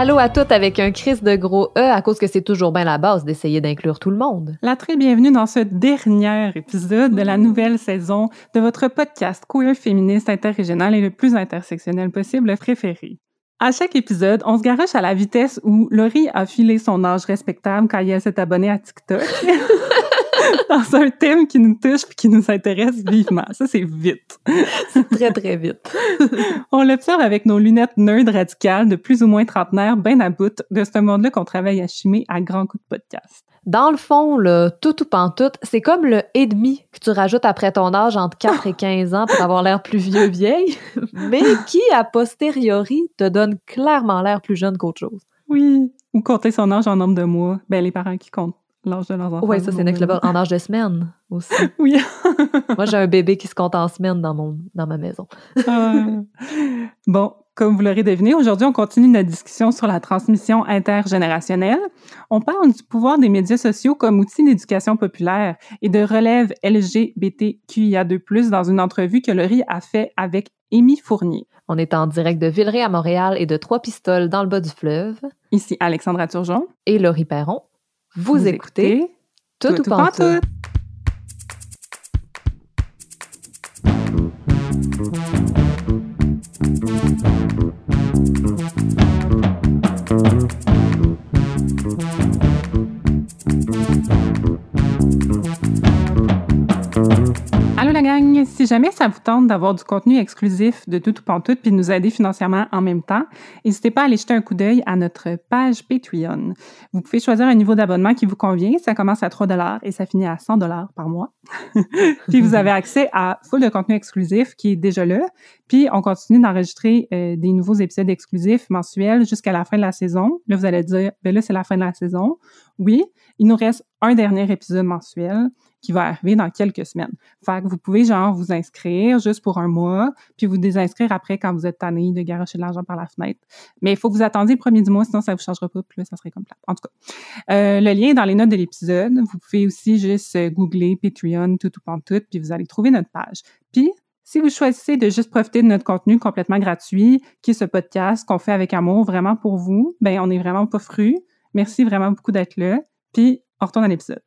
Allô à toutes avec un crise de gros E à cause que c'est toujours bien la base d'essayer d'inclure tout le monde. La très bienvenue dans ce dernier épisode de la nouvelle saison de votre podcast queer féministe interrégional et le plus intersectionnel possible préféré. À chaque épisode, on se garoche à la vitesse où Laurie a filé son âge respectable quand elle s'est abonnée à TikTok. dans un thème qui nous touche et qui nous intéresse vivement. Ça, c'est vite. c'est très, très vite. On l'observe avec nos lunettes nerd radicales de plus ou moins trentenaire, bien à bout de ce monde-là qu'on travaille à chimer à grands coups de podcast. Dans le fond, le tout ou pantoute, c'est comme le et demi que tu rajoutes après ton âge entre 4 et 15 ans pour avoir l'air plus vieux vieille, mais qui, a posteriori, te donne clairement l'air plus jeune qu'autre chose. Oui, ou compter son âge en nombre de mois. Ben, les parents qui comptent l'âge de leurs enfants. Oui, ça, c'est next level. En âge de semaine aussi. Oui. Moi, j'ai un bébé qui se compte en semaine dans, mon, dans ma maison. Ah. bon, comme vous l'aurez deviné, aujourd'hui, on continue notre discussion sur la transmission intergénérationnelle. On parle du pouvoir des médias sociaux comme outil d'éducation populaire et de relève LGBTQIA2+, dans une entrevue que Laurie a fait avec Amy Fournier. On est en direct de Villeray à Montréal et de Trois-Pistoles dans le bas du fleuve. Ici Alexandra Turgeon. Et Laurie Perron. Vous, écoutez, Tout, ou pas tout. Jamais ça vous tente d'avoir du contenu exclusif de Tout ou Pantoute puis de nous aider financièrement en même temps, n'hésitez pas à aller jeter un coup d'œil à notre page Patreon. Vous pouvez choisir un niveau d'abonnement qui vous convient. Ça commence à 3 et ça finit à 100 par mois. puis vous avez accès à full de contenu exclusif qui est déjà là. Puis on continue d'enregistrer euh, des nouveaux épisodes exclusifs mensuels jusqu'à la fin de la saison. Là, vous allez dire, ben là, c'est la fin de la saison. Oui, il nous reste un dernier épisode mensuel qui va arriver dans quelques semaines. Fait que vous pouvez genre vous inscrire juste pour un mois, puis vous désinscrire après quand vous êtes tanné de garocher de l'argent par la fenêtre. Mais il faut que vous attendiez le premier du mois, sinon ça vous changera pas, plus ça serait comme. En tout cas, euh, le lien est dans les notes de l'épisode. Vous pouvez aussi juste euh, googler Patreon tout ou pantoute, puis vous allez trouver notre page. Puis si vous choisissez de juste profiter de notre contenu complètement gratuit, qui est ce podcast qu'on fait avec amour vraiment pour vous, ben on est vraiment pas fru. Merci vraiment beaucoup d'être là. Puis on retourne à l'épisode.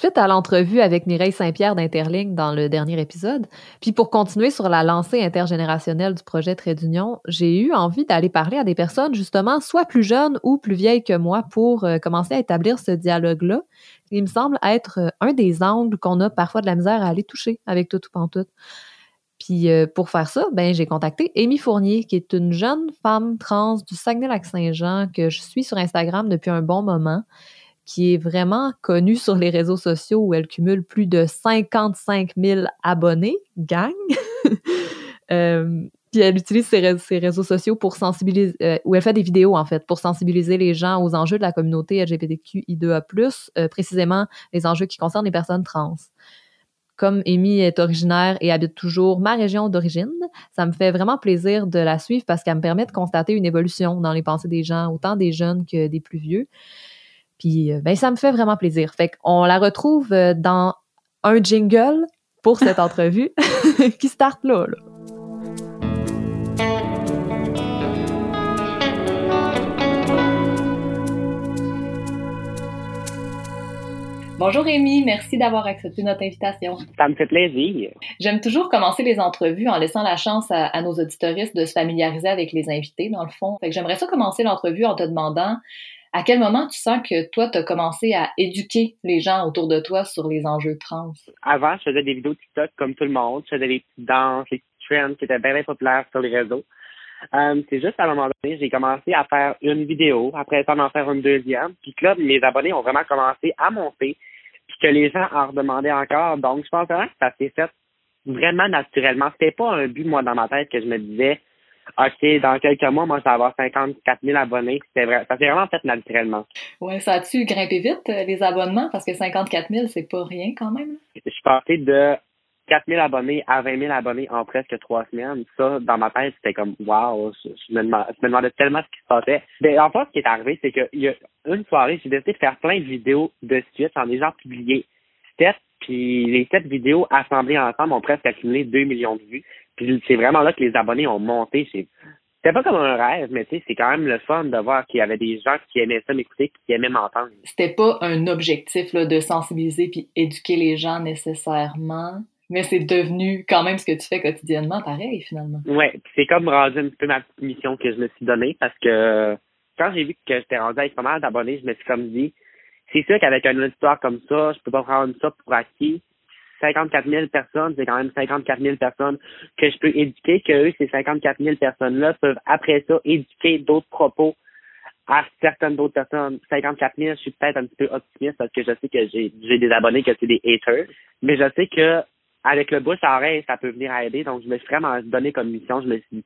suite à l'entrevue avec Mireille Saint-Pierre d'Interligne dans le dernier épisode, puis pour continuer sur la lancée intergénérationnelle du projet Trait d'Union, j'ai eu envie d'aller parler à des personnes justement soit plus jeunes ou plus vieilles que moi pour euh, commencer à établir ce dialogue-là. Il me semble être euh, un des angles qu'on a parfois de la misère à aller toucher avec tout ou pantoute. Puis euh, pour faire ça, ben j'ai contacté Amy Fournier, qui est une jeune femme trans du Saguenay-Lac-Saint-Jean que je suis sur Instagram depuis un bon moment qui est vraiment connue sur les réseaux sociaux où elle cumule plus de 55 000 abonnés, gang. euh, puis elle utilise ses, réseaux sociaux pour sensibiliser, euh, où elle fait des vidéos en fait, pour sensibiliser les gens aux enjeux de la communauté LGBTQI2A+, euh, précisément les enjeux qui concernent les personnes trans. Comme Amy est originaire et habite toujours ma région d'origine, ça me fait vraiment plaisir de la suivre parce qu'elle me permet de constater une évolution dans les pensées des gens, autant des jeunes que des plus vieux. Puis, euh, ben, ça me fait vraiment plaisir. Fait qu'on la retrouve euh, dans un jingle pour cette entrevue qui start là, là. Bonjour Rémi, merci d'avoir accepté notre invitation. Ça me fait plaisir. J'aime toujours commencer les entrevues en laissant la chance à, à nos auditoristes de se familiariser avec les invités, dans le fond. Fait que j'aimerais ça commencer l'entrevue en te demandant à quel moment tu sens que toi, tu as commencé à éduquer les gens autour de toi sur les enjeux trans? Avant, je faisais des vidéos TikTok comme tout le monde. Je faisais des petites danses, des petites trends qui étaient bien, bien populaires sur les réseaux. Euh, c'est juste à un moment donné, j'ai commencé à faire une vidéo, après ça, en faire une deuxième, puis là, mes abonnés ont vraiment commencé à monter, que les gens en redemandaient encore. Donc, je pense vraiment que ça s'est fait vraiment naturellement. C'était pas un but, moi, dans ma tête, que je me disais, OK, dans quelques mois, moi, je vais avoir 54 000 abonnés. Vrai, ça s'est vraiment fait naturellement. Oui, ça a-tu grimpé vite, euh, les abonnements? Parce que 54 000, c'est pas rien quand même. Je suis passé de 4 000 abonnés à 20 000 abonnés en presque trois semaines. Ça, dans ma tête, c'était comme wow, je, me demandais, tellement ce qui se passait. Mais en fait, ce qui est arrivé, c'est qu'il y a une soirée, j'ai décidé de faire plein de vidéos de suite, en les gens publiés. C'était Puis les sept vidéos assemblées ensemble ont presque accumulé 2 millions de vues. Puis c'est vraiment là que les abonnés ont monté. C'était pas comme un rêve, mais tu sais, c'est quand même le fun de voir qu'il y avait des gens qui aimaient ça m'écouter, qui aimaient m'entendre. C'était pas un objectif là, de sensibiliser puis éduquer les gens nécessairement, mais c'est devenu quand même ce que tu fais quotidiennement, pareil, finalement. Ouais, c'est comme rendu un peu ma mission que je me suis donnée parce que quand j'ai vu que j'étais rendu avec pas mal d'abonnés, je me suis comme dit, c'est sûr qu'avec une histoire comme ça, je peux pas prendre ça pour acquis. 54 000 personnes, c'est quand même 54 000 personnes que je peux éduquer, que eux, ces 54 000 personnes-là peuvent après ça éduquer d'autres propos à certaines d'autres personnes. 54 000, je suis peut-être un petit peu optimiste parce que je sais que j'ai des abonnés que c'est des haters, mais je sais que avec le bouche à oreille, ça peut venir à aider. Donc, je me suis vraiment donné comme mission. Je me suis dit,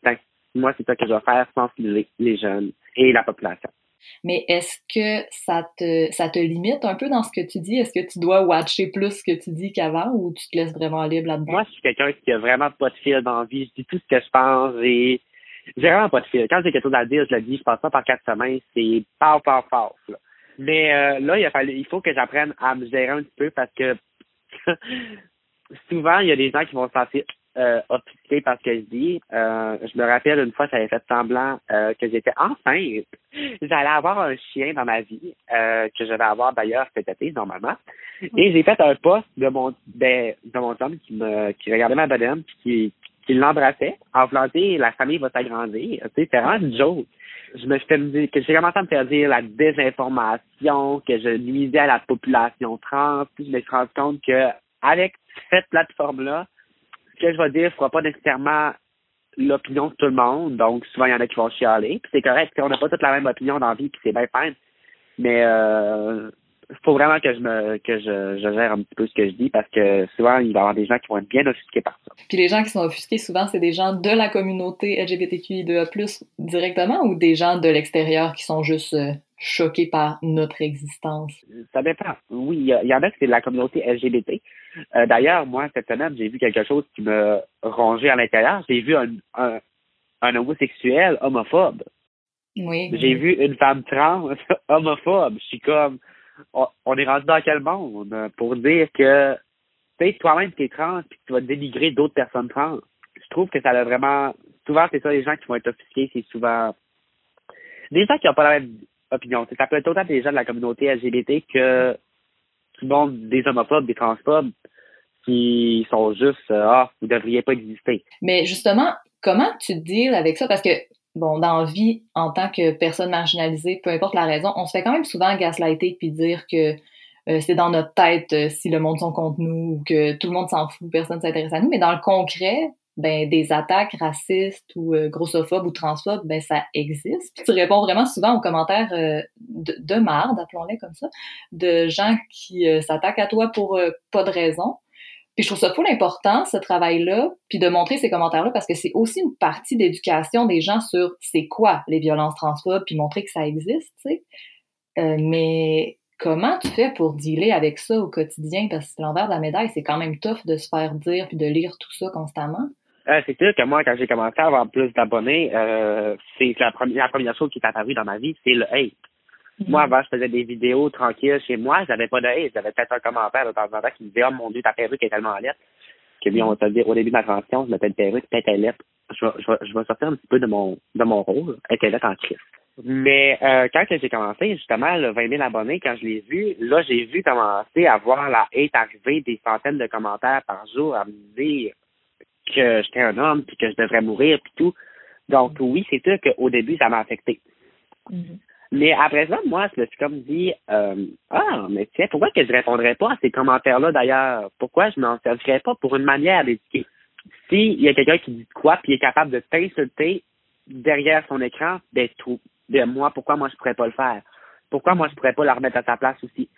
moi, c'est ça que je vais faire, sensibiliser les jeunes et la population. Mais est-ce que ça te, ça te limite un peu dans ce que tu dis? Est-ce que tu dois watcher plus ce que tu dis qu'avant ou tu te laisses vraiment libre là-dedans? Moi, je suis quelqu'un qui a vraiment pas de fil dans la vie. Je dis tout ce que je pense et j'ai vraiment pas de fil. Quand j'ai quelque chose à dire, je le dis. Je passe pas par quatre semaines. C'est pas pas fort. Mais euh, là, il, a fallu, il faut que j'apprenne à me gérer un petit peu parce que souvent, il y a des gens qui vont se sentir euh, parce que je dis. Euh, je me rappelle une fois, j'avais fait semblant euh, que j'étais enceinte. J'allais avoir un chien dans ma vie, euh, que je vais avoir d'ailleurs cet été, normalement. Et j'ai fait un post de mon ben, de mon homme qui me qui regardait ma bedaine qui, qui l'embrassait en voulant la famille va s'agrandir. Tu sais, c'est vraiment une joke. Je me suis fait que j'ai commencé à me faire dire la désinformation, que je nuisais à la population trans. Puis je me suis rendu compte que avec cette plateforme-là, ce que je vais dire ne fera pas nécessairement l'opinion de tout le monde. Donc, souvent, il y en a qui vont chialer. Puis c'est correct. On n'a pas toute la même opinion dans la vie, puis c'est bien fine. Mais euh, faut vraiment que je me que je, je, gère un petit peu ce que je dis parce que souvent, il va y avoir des gens qui vont être bien offusqués par ça. Puis les gens qui sont offusqués, souvent, c'est des gens de la communauté LGBTQI2A+, directement ou des gens de l'extérieur qui sont juste euh, choqués par notre existence? Ça dépend. Oui, il y, en a qui c'est de la communauté LGBT. Euh, d'ailleurs, moi, cette semaine, j'ai vu quelque chose qui me rongeait à l'intérieur. J'ai vu un, un, un, homosexuel homophobe. Oui. J'ai vu une femme trans homophobe. Je suis comme, on, est rendu dans quel monde pour dire que peut-être toi-même t'es trans puis tu vas dénigrer d'autres personnes trans. Je trouve que ça a vraiment souvent c'est ça les gens qui vont être offusqués, c'est souvent des gens qui n'ont pas la même opinion. Ça peut être autant des gens de la communauté LGBT que qui vont des homophobes, des transphobes qui sont juste ah, vous devriez pas exister. Mais justement, comment tu deals avec ça? Parce que bon, dans la vie, en tant que personne marginalisée, peu importe la raison, on se fait quand même souvent gaslighter puis dire que euh, c'est dans notre tête euh, si le monde sont contre nous ou que tout le monde s'en fout, personne s'intéresse à nous. Mais dans le concret, ben des attaques racistes ou euh, grossophobes ou transphobes, ben ça existe. Puis tu réponds vraiment souvent aux commentaires de, de marde, appelons-les comme ça, de gens qui s'attaquent à toi pour pas de raison. Puis je trouve ça full important, ce travail-là, puis de montrer ces commentaires-là, parce que c'est aussi une partie d'éducation des gens sur c'est quoi les violences transphobes, puis montrer que ça existe, tu sais. Euh, mais comment tu fais pour dealer avec ça au quotidien? Parce que l'envers de la médaille, c'est quand même tough de se faire dire puis de lire tout ça constamment. Euh, c'est sûr que moi, quand j'ai commencé à avoir plus d'abonnés, euh, c'est la première, la première chose qui est apparue dans ma vie, c'est le hate. Moi, avant, je faisais des vidéos tranquilles chez moi. J'avais pas de haine. J'avais peut-être un commentaire de temps en temps qui me disait, oh mon Dieu, ta perruque est tellement lettre. Que bien, on va te dire, au début de ma transition, je une perruque, peut-être elle lettre. Je vais, je, vais, je vais sortir un petit peu de mon, de mon rôle. Était lettre en crise. Mais euh, quand j'ai commencé, justement, le 20 000 abonnés, quand je l'ai vu, là, j'ai vu commencer à voir la hate arriver des centaines de commentaires par jour à me dire que j'étais un homme, puis que je devrais mourir, puis tout. Donc, oui, c'est sûr qu'au début, ça m'a affecté. Mm-hmm. Mais après ça, moi, je me suis comme dit, euh, ah, mais tiens, pourquoi que je répondrais pas à ces commentaires-là d'ailleurs? Pourquoi je m'en servirais pas pour une manière d'éduquer? S'il y a quelqu'un qui dit quoi, puis est capable de t'insulter derrière son écran, ben, tout, ben, moi, pourquoi moi je pourrais pas le faire? Pourquoi moi je pourrais pas la remettre à sa place aussi?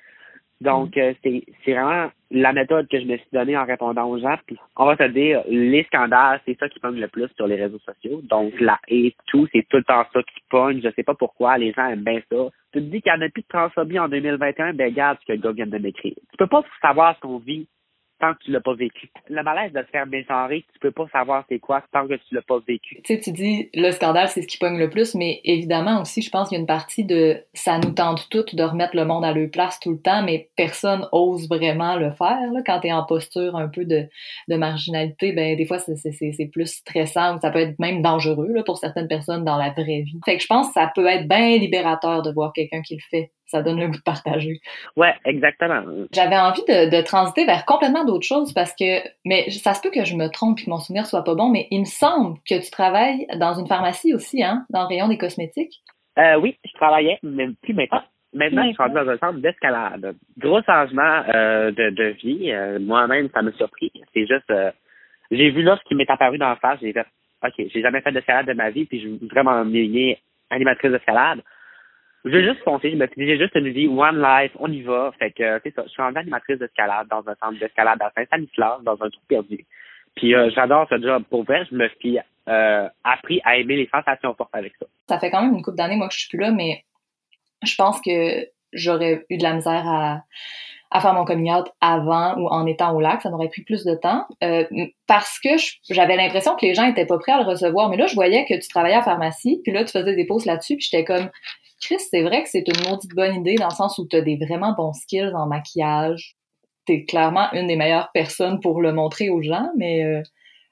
Donc, euh, c'est vraiment la méthode que je me suis donnée en répondant aux gens. Puis, on va se dire, les scandales, c'est ça qui pogne le plus sur les réseaux sociaux. Donc, la et tout, c'est tout le temps ça qui pogne. Je sais pas pourquoi, les gens aiment bien ça. Tu te dis qu'il n'y en a plus de transphobie en 2021, ben regarde ce que le gars vient de m'écrire. Tu peux pas savoir ce qu'on vit tant que tu l'as pas vécu. Le malaise de te faire mégenrer, tu peux pas savoir c'est quoi tant que tu l'as pas vécu. Tu sais, tu dis le scandale, c'est ce qui pogne le plus, mais évidemment aussi, je pense qu'il y a une partie de ça nous tente toutes de remettre le monde à leur place tout le temps, mais personne ose vraiment le faire. Là. Quand tu es en posture un peu de, de marginalité, ben des fois c'est plus stressant ou ça peut être même dangereux là, pour certaines personnes dans la vraie vie. Fait que je pense que ça peut être bien libérateur de voir quelqu'un qui le fait ça donne le goût de partager. Ouais, exactement. J'avais envie de, de, transiter vers complètement d'autres choses parce que, mais ça se peut que je me trompe et que mon souvenir soit pas bon, mais il me semble que tu travailles dans une pharmacie aussi, hein, dans le rayon des cosmétiques. Euh, oui, je travaillais, mais plus maintenant. Maintenant, je suis rendu dans un centre d'escalade. Gros changement euh, de, de vie. Euh, moi-même, ça m'a surpris. C'est juste, euh, j'ai vu là ce qui m'est apparu dans la face. J'ai fait, OK, j'ai jamais fait d'escalade de ma vie, puis je veux vraiment m'aligner animatrice d'escalade je veux juste me suis dit, j'ai juste une vie, one life, on y va. Fait que, c'est ça, je suis en animatrice d'escalade dans un centre d'escalade à Saint-Stanislas, dans un trou perdu. Puis euh, j'adore ce job. Pour vrai, je me suis euh, appris à aimer les sensations fortes avec ça. Ça fait quand même une couple d'années, moi, que je suis plus là, mais je pense que j'aurais eu de la misère à, faire mon coming out avant ou en étant au lac. Ça m'aurait pris plus de temps euh, parce que j'avais l'impression que les gens étaient pas prêts à le recevoir. Mais là, je voyais que tu travaillais à pharmacie, puis là, tu faisais des pauses là-dessus, puis j'étais comme, Chris, c'est vrai que c'est une maudite bonne idée dans le sens où tu as des vraiment bons skills en maquillage. Tu es clairement une des meilleures personnes pour le montrer aux gens, mais euh,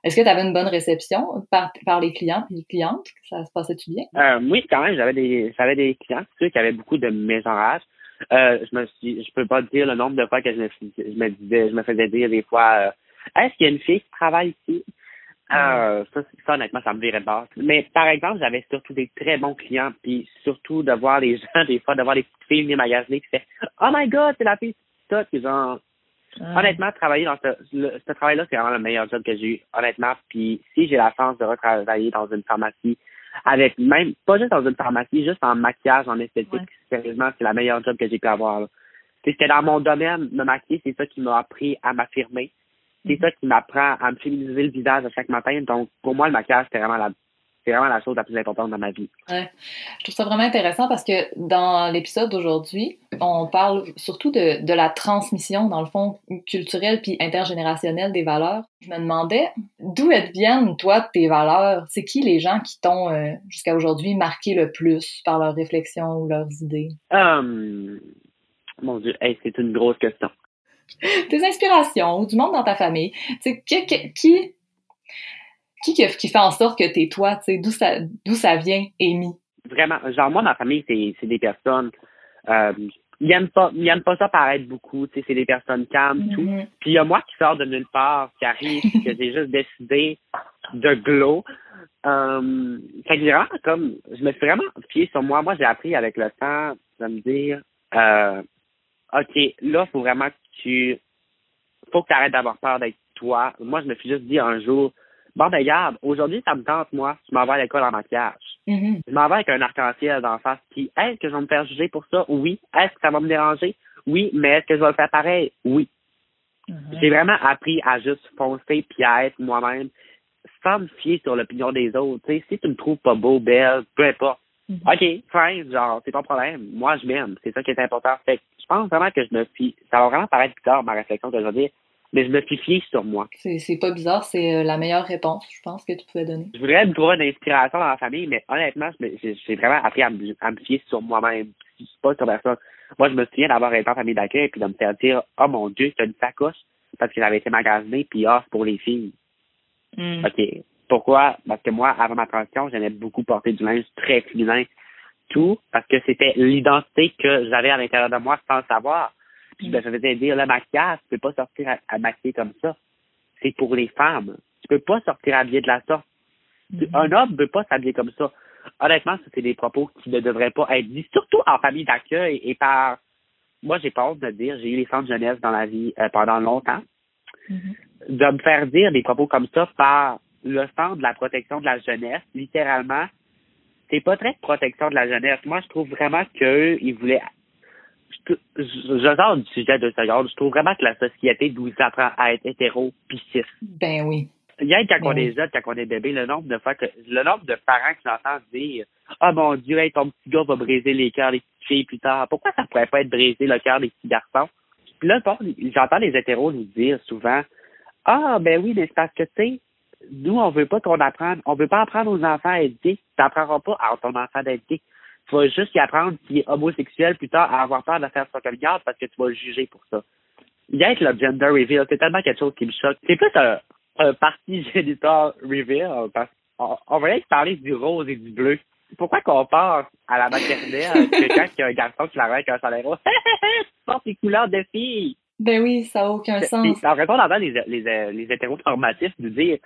est-ce que tu avais une bonne réception par, par les clients et les clientes? Ça se passait-tu bien? Euh, oui, quand même, j'avais des j'avais des clients qui avaient beaucoup de mégenrage. Euh, je me suis je peux pas dire le nombre de fois que je me, je me faisais dire des fois Est-ce qu'il y a une fille qui travaille ici? Euh, ça, ça, honnêtement, ça me virait de base. Mais par exemple, j'avais surtout des très bons clients, puis surtout de voir les gens, des fois, de voir les petites filles venir magasiner qui fait Oh my god, c'est la fille ça, puis genre Honnêtement, travailler dans ce, ce travail-là, c'est vraiment le meilleur job que j'ai eu, honnêtement. Puis si j'ai la chance de retravailler dans une pharmacie, avec même, pas juste dans une pharmacie, juste en maquillage, en esthétique, sérieusement, c'est la meilleure job que j'ai pu avoir. C'était dans mon domaine, me maquiller, c'est ça qui m'a appris à m'affirmer c'est ça qui m'apprend à me féminiser le visage à chaque matin. Donc, pour moi, le maquillage, c'est vraiment la c'est vraiment la chose la plus importante dans ma vie. Ouais. Je trouve ça vraiment intéressant parce que dans l'épisode d'aujourd'hui, on parle surtout de, de, la transmission, dans le fond, culturelle puis intergénérationnelle des valeurs. Je me demandais d'où elles viennent, toi, tes valeurs? C'est qui les gens qui t'ont, euh, jusqu'à aujourd'hui, marqué le plus par leurs réflexions ou leurs idées? Um, mon Dieu, c'est une grosse question. tes inspirations ou du monde dans ta famille. Tu qui, qui, qui, qui fait en sorte que t'es toi, tu sais, d'où ça, d'où ça vient, Amy? Vraiment, genre moi, ma famille, c'est, c'est des personnes, euh, ils aiment pas, ils aiment pas ça paraître beaucoup, tu sais, c'est des personnes calmes, tout. Mm-hmm. Puis il y a moi qui sors de nulle part, qui arrive, que j'ai juste décidé de glow. Euh, fait que vraiment, comme, je me suis vraiment fié sur moi. Moi, j'ai appris avec le temps de me dire, euh, OK, là, faut vraiment que tu, faut que tu arrêtes d'avoir peur d'être toi. Moi, je me suis juste dit un jour, bon, ben, regarde, aujourd'hui, ça me tente, moi, je m'en vais à l'école en maquillage. Mm-hmm. Je m'en vais avec un arc-en-ciel d'en face. Puis, est-ce que je vais me faire juger pour ça? Oui. Est-ce que ça va me déranger? Oui. Mais est-ce que je vais le faire pareil? Oui. Mm-hmm. J'ai vraiment appris à juste foncer puis à être moi-même sans me fier sur l'opinion des autres. si tu me trouves pas beau, belle, peu importe. Mm-hmm. OK, fine, genre, c'est ton problème. Moi, je m'aime. C'est ça qui est important. Fait je pense vraiment que je me fie. Ça va vraiment paraître bizarre, ma réflexion que je dire, mais je me suis fié sur moi. C'est pas bizarre, c'est euh, la meilleure réponse, je pense, que tu pouvais donner. Je voudrais me trouver une inspiration dans la famille, mais honnêtement, j'ai vraiment appris à me, à me fier sur moi-même. pas sur personne. Moi, je me souviens d'avoir été en famille d'accueil et puis de me faire dire Oh mon Dieu, c'est une sacoche parce que j'avais été magasiné puis ah, c'est pour les filles. Hmm. OK. Pourquoi? Parce que moi, avant ma transition, j'aimais beaucoup porter du linge très féminin tout parce que c'était l'identité que j'avais à l'intérieur de moi sans le savoir. Puis ben, je me faisais dire, le maquillage, tu peux pas sortir à, à maquiller comme ça. C'est pour les femmes. Tu peux pas sortir habillé de la sorte. Mm-hmm. Un homme ne peut pas s'habiller comme ça. Honnêtement, c'est des propos qui ne devraient pas être dits, surtout en famille d'accueil et par... Moi, j'ai peur de dire, j'ai eu les centres jeunesse dans la vie euh, pendant longtemps. Mm-hmm. De me faire dire des propos comme ça par le centre de la protection de la jeunesse, littéralement, c'est pas très de protection de la jeunesse. Moi, je trouve vraiment qu'eux, ils voulaient. Je, je, sors du sujet de seconde. Je trouve vraiment que la société nous apprend à être hétéro pis Ben oui. Il y a quand ben on est jeune, quand on est bébé, le nombre de fois que le nombre de parents qui j'entends dire Ah oh, mon Dieu, ton petit gars va briser les cœurs des petites filles plus tard. Pourquoi ça pourrait pas être briser le cœur des petits garçons? Puis là, j'entends les hétéros nous dire souvent Ah, ben oui, mais c'est parce que, tu sais, nous, on veut pas qu'on apprenne, on veut pas apprendre aux enfants à être gay. Tu n'apprendras pas à ton enfant d'être gay. Tu vas juste y apprendre qu'il est homosexuel plus tard à avoir peur de faire son coming parce que tu vas le juger pour ça. Il y a le gender reveal, c'est tellement quelque chose qui me choque. C'est plus un, un parti génital reveal parce on, va aller parler du rose et du bleu. Pourquoi qu'on part à la maternelle quelqu'un qui a un garçon qui l'arrête avec un salaire rose? portes les couleurs de filles! Ben oui, ça n'a aucun sens. En fait, on entend les, les, les hétéronormatifs nous dire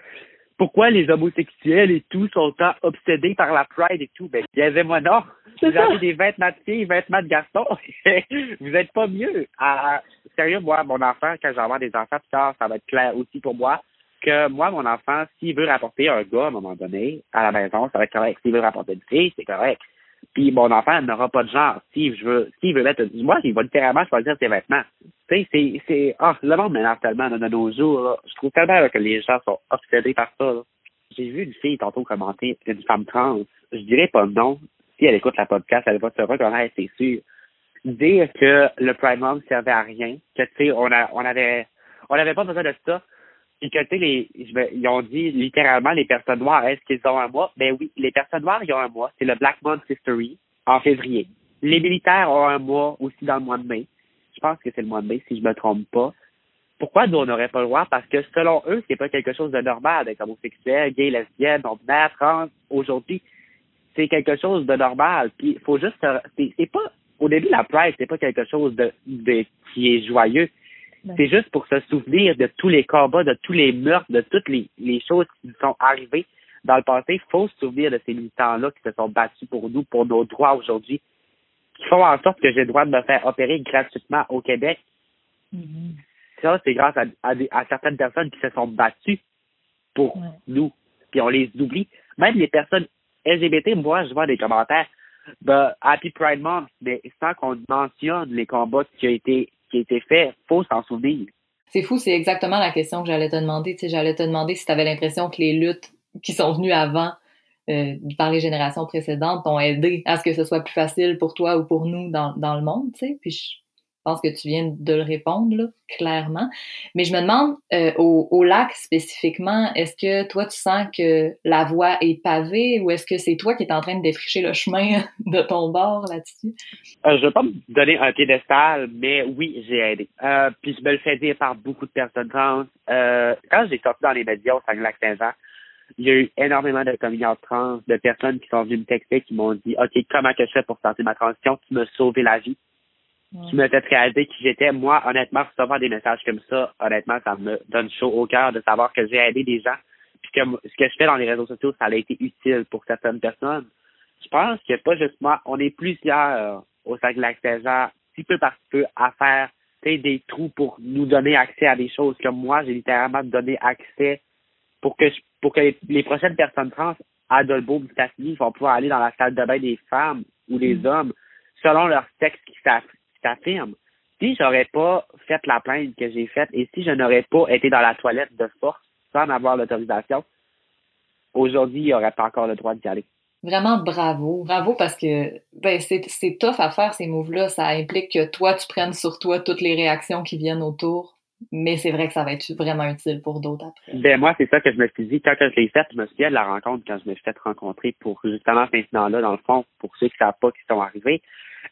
pourquoi les homosexuels et tout sont tant obsédés par la pride et tout. Ben, y moi non. Vous avez des vêtements de filles, vêtements de garçons. vous êtes pas mieux. Ah, sérieux, moi, mon enfant, quand avoir des enfants plus tard, ça va être clair aussi pour moi que moi, mon enfant, s'il veut rapporter un gars à un moment donné à la maison, ça va être correct. S'il veut rapporter une fille, c'est correct. Puis mon enfant n'aura pas de genre. S'il veut, s'il veut mettre, moi, il va littéralement choisir ses vêtements. Tu sais, c'est, c'est, ah, le monde m'énerve tellement de nos jours. Je trouve tellement que les gens sont obsédés par ça. J'ai vu une fille tantôt commenter une femme trans. Je dirais pas non. Si elle écoute la podcast, elle va se reconnaître, c'est sûr. Dire que le Prime Month servait à rien, que tu sais, on a, on avait, on n'avait pas besoin de ça tu les, ils ont dit littéralement les personnes noires, est-ce qu'ils ont un mois? Ben oui, les personnes noires, ils ont un mois. C'est le Black Month History en février. Les militaires ont un mois aussi dans le mois de mai. Je pense que c'est le mois de mai, si je me trompe pas. Pourquoi nous, on n'aurait pas le droit? Parce que selon eux, c'est pas quelque chose de normal d'être homosexuel, gay, lesbienne, non-binaire, trans. Aujourd'hui, c'est quelque chose de normal. Puis, faut juste... C'est pas... Au début, la presse, c'est pas quelque chose de, de qui est joyeux. C'est juste pour se souvenir de tous les combats, de tous les meurtres, de toutes les, les choses qui nous sont arrivées dans le passé. Il faut se souvenir de ces militants-là qui se sont battus pour nous, pour nos droits aujourd'hui, qui font en sorte que j'ai le droit de me faire opérer gratuitement au Québec. Mm-hmm. Ça, c'est grâce à, à, certaines personnes qui se sont battues pour nous. Puis on les oublie. Même les personnes LGBT, moi, je vois des commentaires de Happy Pride Month, mais sans qu'on mentionne les combats qui ont été qui a été fait, faut s'en souvenir. C'est fou, c'est exactement la question que j'allais te demander. Tu j'allais te demander si tu avais l'impression que les luttes qui sont venues avant euh, par les générations précédentes t'ont aidé à ce que ce soit plus facile pour toi ou pour nous dans, le monde, tu sais. Pense que tu viens de le répondre, clairement. Mais je me demande, euh, au, lac spécifiquement, est-ce que toi, tu sens que la voie est pavée ou est-ce que c'est toi qui es en train de défricher le chemin de ton bord là-dessus? Euh, je vais pas me donner un piédestal, mais oui, j'ai aidé. Euh, puis je me le fais dire par beaucoup de personnes trans. quand j'ai sorti dans les médias au Saguenay-Lac-Saint-Jean, il y a eu énormément de communiants trans, de personnes qui sont venues me texter, qui m'ont dit, OK, comment que je fais pour starter ma transition, qui me sauvé la vie qui me fait réaliser qui j'étais. Moi, honnêtement, recevoir des messages comme ça, honnêtement, ça me donne chaud au cœur de savoir que j'ai aidé des gens. Puis que ce que je fais dans les réseaux sociaux, ça a été utile pour certaines personnes. Je pense que pas juste moi, on est plusieurs au sein de saint petit peu par peu, à faire des trous pour nous donner accès à des choses comme moi, j'ai littéralement donné accès pour que pour que les, prochaines personnes trans à Dolbeau, vont pouvoir aller dans la salle de bain des femmes ou des mm. hommes selon leur sexe qui t'affirme. Si j'aurais pas fait la plainte que j'ai faite et si je n'aurais pas été dans la toilette de force sans avoir l'autorisation, aujourd'hui, il n'y aurait pas encore le droit d'y aller. Vraiment bravo. Bravo parce que ben, c'est, tough à faire ces moves-là. Ça implique que toi, tu prennes sur toi toutes les réactions qui viennent autour. Mais c'est vrai que ça va être vraiment utile pour d'autres après. Ben moi, c'est ça que je me suis dit. Quand je l'ai fait, je me suis dit de la rencontre quand je me suis fait rencontrer pour justement cet incident-là, dans le fond, pour ceux qui ne savent pas qui sont arrivés.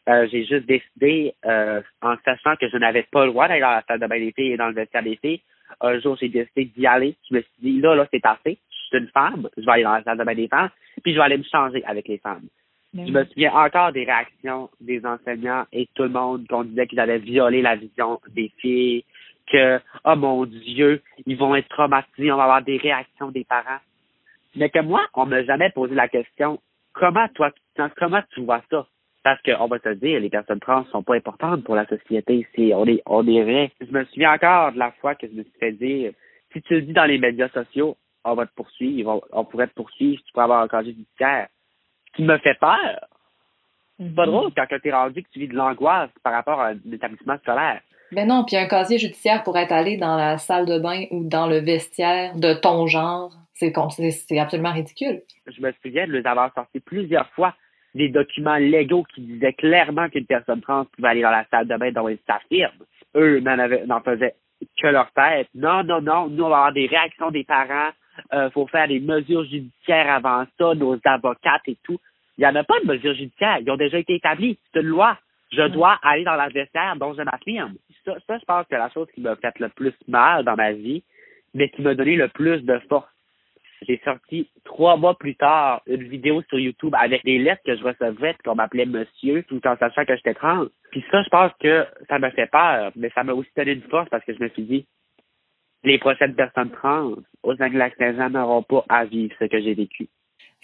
Euh, j'ai juste décidé, euh, en sachant que je n'avais pas le droit d'aller dans la salle de bain d'été et dans le vestiaire d'été, un jour, j'ai décidé d'y aller. Je me suis dit, là, là, c'est assez. Je suis une femme. Je vais aller dans la salle de bain des femmes. Puis je vais aller me changer avec les femmes. Je me souviens encore des réactions des enseignants et tout le monde qu'on disait qu'ils avaient violé la vision des filles, que, oh mon Dieu, ils vont être traumatisés, on va avoir des réactions des parents. Mais que moi, on m'a jamais posé la question, comment toi, comment tu vois ça? Parce qu'on va te dire, les personnes trans sont pas importantes pour la société. C'est, on est, on est vrai. Je me souviens encore de la fois que je me suis fait dire, si tu le dis dans les médias sociaux, on va te poursuivre, on, pourrait te poursuivre, tu pourrais avoir un casier judiciaire. Ce qui me fait peur. C'est pas mhm. drôle quand tu es rendu que tu vis de l'angoisse par rapport à un établissement scolaire. Ben non, puis un casier judiciaire pour être allé dans la salle de bain ou dans le vestiaire de ton genre, c'est c'est absolument ridicule. Je me souviens de les avoir sortis plusieurs fois des documents légaux qui disaient clairement qu'une personne trans pouvait aller dans la salle de bain dont elle s'affirme. eux n'en faisaient que leur tête. Non, non, non, nous, on va avoir des réactions des parents. Euh, faut faire des mesures judiciaires avant ça, nos avocates et tout. Il n'y en a pas de mesures judiciaires. Ils ont déjà été établis. C'est une loi. Je dois aller dans l'adversaire dont je m'affirme. Ça, ça, je pense que la chose qui m'a fait le plus mal dans ma vie, mais qui m'a donné le plus de force. J'ai sorti trois mois plus tard une vidéo sur YouTube avec des lettres que je recevais qu'on m'appelait monsieur tout en sachant que j'étais trans. Puis ça, je pense que ça me fait peur, mais ça m'a aussi donné une force parce que je me suis dit, les prochaines personnes trans aux Anglo-Saxons n'auront pas à vivre ce que j'ai vécu.